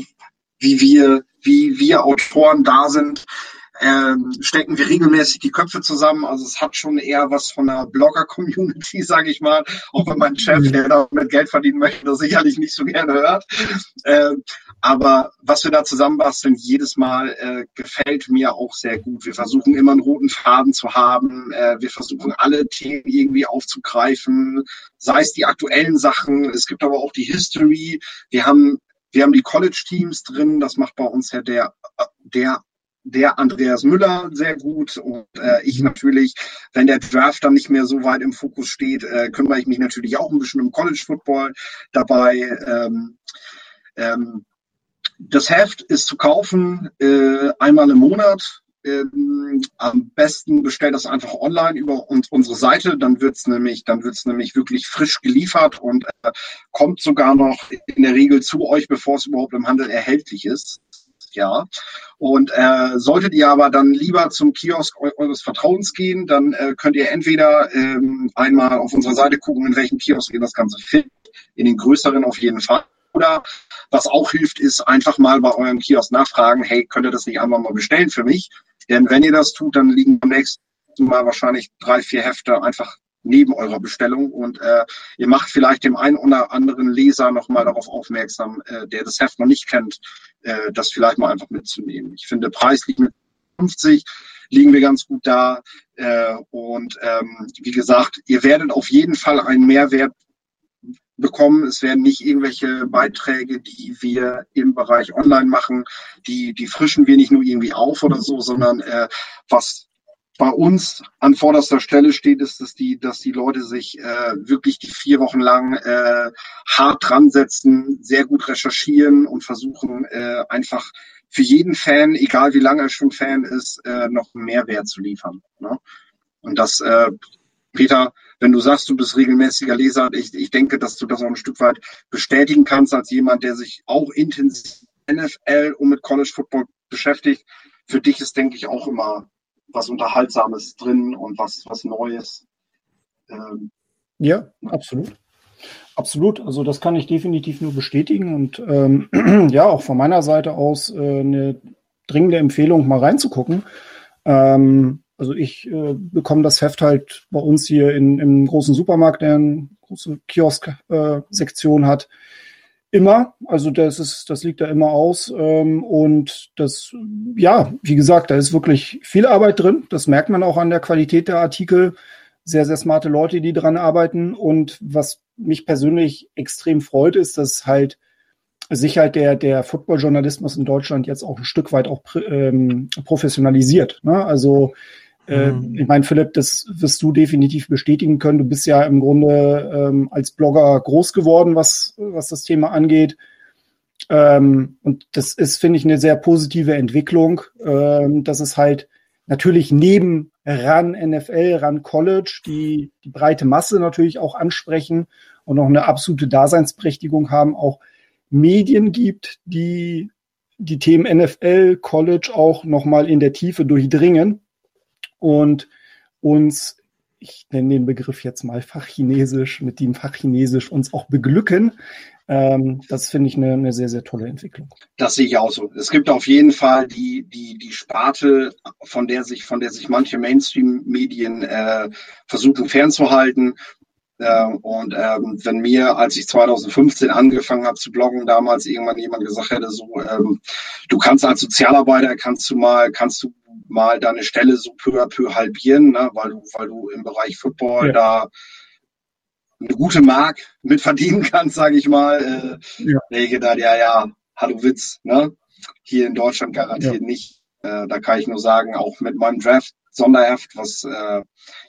wie wir, wie wir Autoren da sind, ähm, stecken wir regelmäßig die Köpfe zusammen. Also es hat schon eher was von einer Blogger-Community, sage ich mal. Auch wenn mein Chef, der damit Geld verdienen möchte, das sicherlich nicht so gerne hört. Ähm, aber was wir da zusammenbasteln, jedes Mal äh, gefällt mir auch sehr gut. Wir versuchen immer einen roten Faden zu haben. Äh, wir versuchen alle Themen irgendwie aufzugreifen, sei es die aktuellen Sachen. Es gibt aber auch die History. Wir haben wir haben die College-Teams drin. Das macht bei uns ja der der der Andreas Müller sehr gut und äh, ich natürlich, wenn der Draft dann nicht mehr so weit im Fokus steht, äh, kümmere ich mich natürlich auch ein bisschen um College Football dabei. Ähm, ähm, das Heft ist zu kaufen äh, einmal im Monat. Ähm, am besten bestellt das einfach online über uns, unsere Seite, dann wird's nämlich, nämlich wirklich frisch geliefert und äh, kommt sogar noch in der Regel zu euch, bevor es überhaupt im Handel erhältlich ist. Ja. Und äh, solltet ihr aber dann lieber zum Kiosk eures Vertrauens gehen, dann äh, könnt ihr entweder ähm, einmal auf unserer Seite gucken, in welchem Kiosk ihr das Ganze findet. In den größeren auf jeden Fall. Oder was auch hilft, ist einfach mal bei eurem Kiosk nachfragen, hey, könnt ihr das nicht einmal mal bestellen für mich? Denn wenn ihr das tut, dann liegen beim nächsten Mal wahrscheinlich drei, vier Hefte einfach neben eurer Bestellung und äh, ihr macht vielleicht dem einen oder anderen Leser nochmal darauf aufmerksam, äh, der das Heft noch nicht kennt, äh, das vielleicht mal einfach mitzunehmen. Ich finde, preislich mit 50 liegen wir ganz gut da. Äh, und ähm, wie gesagt, ihr werdet auf jeden Fall einen Mehrwert bekommen. Es werden nicht irgendwelche Beiträge, die wir im Bereich Online machen, die, die frischen wir nicht nur irgendwie auf oder so, sondern äh, was bei uns an vorderster Stelle steht, ist, dass die, dass die Leute sich äh, wirklich die vier Wochen lang äh, hart dran setzen, sehr gut recherchieren und versuchen äh, einfach für jeden Fan, egal wie lange er schon Fan ist, äh, noch einen Mehrwert zu liefern. Ne? Und das, äh, Peter, wenn du sagst, du bist regelmäßiger Leser, ich, ich denke, dass du das auch ein Stück weit bestätigen kannst als jemand, der sich auch intensiv NFL und mit College Football beschäftigt. Für dich ist, denke ich, auch immer was Unterhaltsames drin und was, was Neues. Ähm, ja, absolut. Absolut, also das kann ich definitiv nur bestätigen und ähm, ja, auch von meiner Seite aus äh, eine dringende Empfehlung, mal reinzugucken. Ähm, also ich äh, bekomme das Heft halt bei uns hier in, im großen Supermarkt, der eine große Kiosk-Sektion äh, hat, immer. Also das ist, das liegt da immer aus. Ähm, und das, ja, wie gesagt, da ist wirklich viel Arbeit drin. Das merkt man auch an der Qualität der Artikel. Sehr, sehr smarte Leute, die dran arbeiten. Und was mich persönlich extrem freut, ist, dass halt sich halt der, der Football-Journalismus in Deutschland jetzt auch ein Stück weit auch ähm, professionalisiert. Ne? Also mhm. ich meine, Philipp, das wirst du definitiv bestätigen können. Du bist ja im Grunde ähm, als Blogger groß geworden, was, was das Thema angeht. Ähm, und das ist, finde ich, eine sehr positive Entwicklung, ähm, dass es halt natürlich neben ran NFL, ran College die, die breite Masse natürlich auch ansprechen und noch eine absolute Daseinsberechtigung haben, auch Medien gibt, die die Themen NFL, College auch nochmal in der Tiefe durchdringen und uns, ich nenne den Begriff jetzt mal Fachchinesisch, mit dem Fachchinesisch uns auch beglücken. Ähm, das finde ich eine, eine sehr, sehr tolle Entwicklung. Das sehe ich auch so. Es gibt auf jeden Fall die, die, die Sparte, von der sich, von der sich manche Mainstream-Medien äh, versuchen fernzuhalten. Ähm, und ähm, wenn mir, als ich 2015 angefangen habe zu bloggen, damals irgendwann jemand gesagt hätte, so, ähm, du kannst als Sozialarbeiter, kannst du mal, kannst du mal deine Stelle so peu à peu halbieren, ne, weil du, weil du im Bereich Football ja. da eine gute Mark mit verdienen kannst, sage ich mal. Äh, ja. Ich gedacht, ja, ja, hallo Witz, ne? Hier in Deutschland garantiert ja. nicht. Äh, da kann ich nur sagen, auch mit meinem Draft Sonderheft, was äh,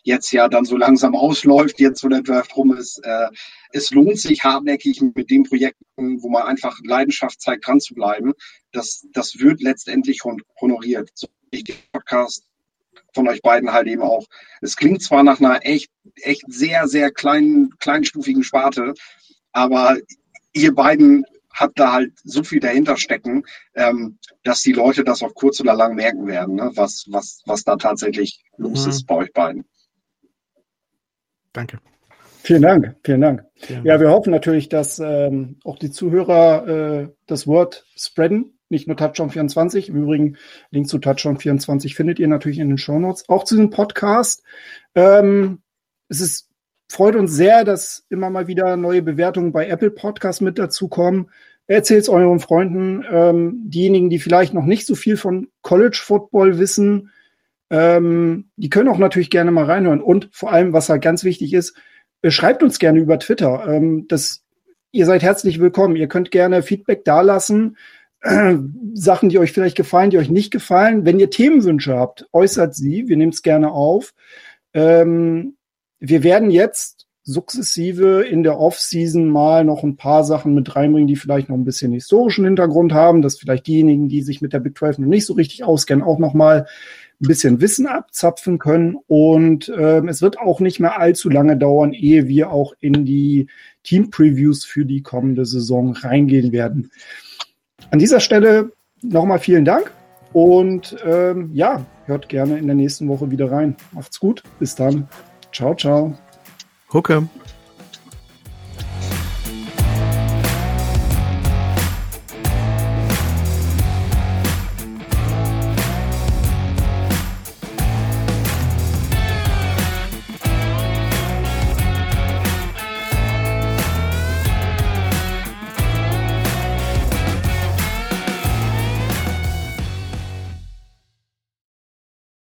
jetzt ja dann so langsam ausläuft, jetzt wo der Draft rum ist. Äh, es lohnt sich hartnäckig mit den Projekten, wo man einfach Leidenschaft zeigt, dran zu bleiben. Das, das wird letztendlich honoriert. So ich den Podcast von euch beiden halt eben auch. Es klingt zwar nach einer echt, echt sehr, sehr kleinen, kleinstufigen Sparte, aber ihr beiden habt da halt so viel dahinter stecken, ähm, dass die Leute das auf kurz oder lang merken werden, ne? was, was, was da tatsächlich los mhm. ist bei euch beiden. Danke. Vielen Dank, vielen Dank. Ja, ja wir hoffen natürlich, dass ähm, auch die Zuhörer äh, das Wort spreaden, nicht nur Touchdown 24. Im Übrigen, Link zu Touchdown 24 findet ihr natürlich in den Show Notes. Auch zu dem Podcast. Ähm, es ist freut uns sehr, dass immer mal wieder neue Bewertungen bei Apple Podcasts mit dazukommen. Erzählt es euren Freunden, ähm, diejenigen, die vielleicht noch nicht so viel von College Football wissen, ähm, die können auch natürlich gerne mal reinhören. Und vor allem, was halt ganz wichtig ist, äh, schreibt uns gerne über Twitter. Ähm, das, ihr seid herzlich willkommen. Ihr könnt gerne Feedback dalassen. Sachen, die euch vielleicht gefallen, die euch nicht gefallen. Wenn ihr Themenwünsche habt, äußert sie. Wir nehmen es gerne auf. Ähm, wir werden jetzt sukzessive in der Off-Season mal noch ein paar Sachen mit reinbringen, die vielleicht noch ein bisschen historischen Hintergrund haben, dass vielleicht diejenigen, die sich mit der Big 12 noch nicht so richtig auskennen, auch noch mal ein bisschen Wissen abzapfen können. Und äh, es wird auch nicht mehr allzu lange dauern, ehe wir auch in die Team-Previews für die kommende Saison reingehen werden. An dieser Stelle nochmal vielen Dank und ähm, ja, hört gerne in der nächsten Woche wieder rein. Macht's gut, bis dann. Ciao, ciao. Hooker.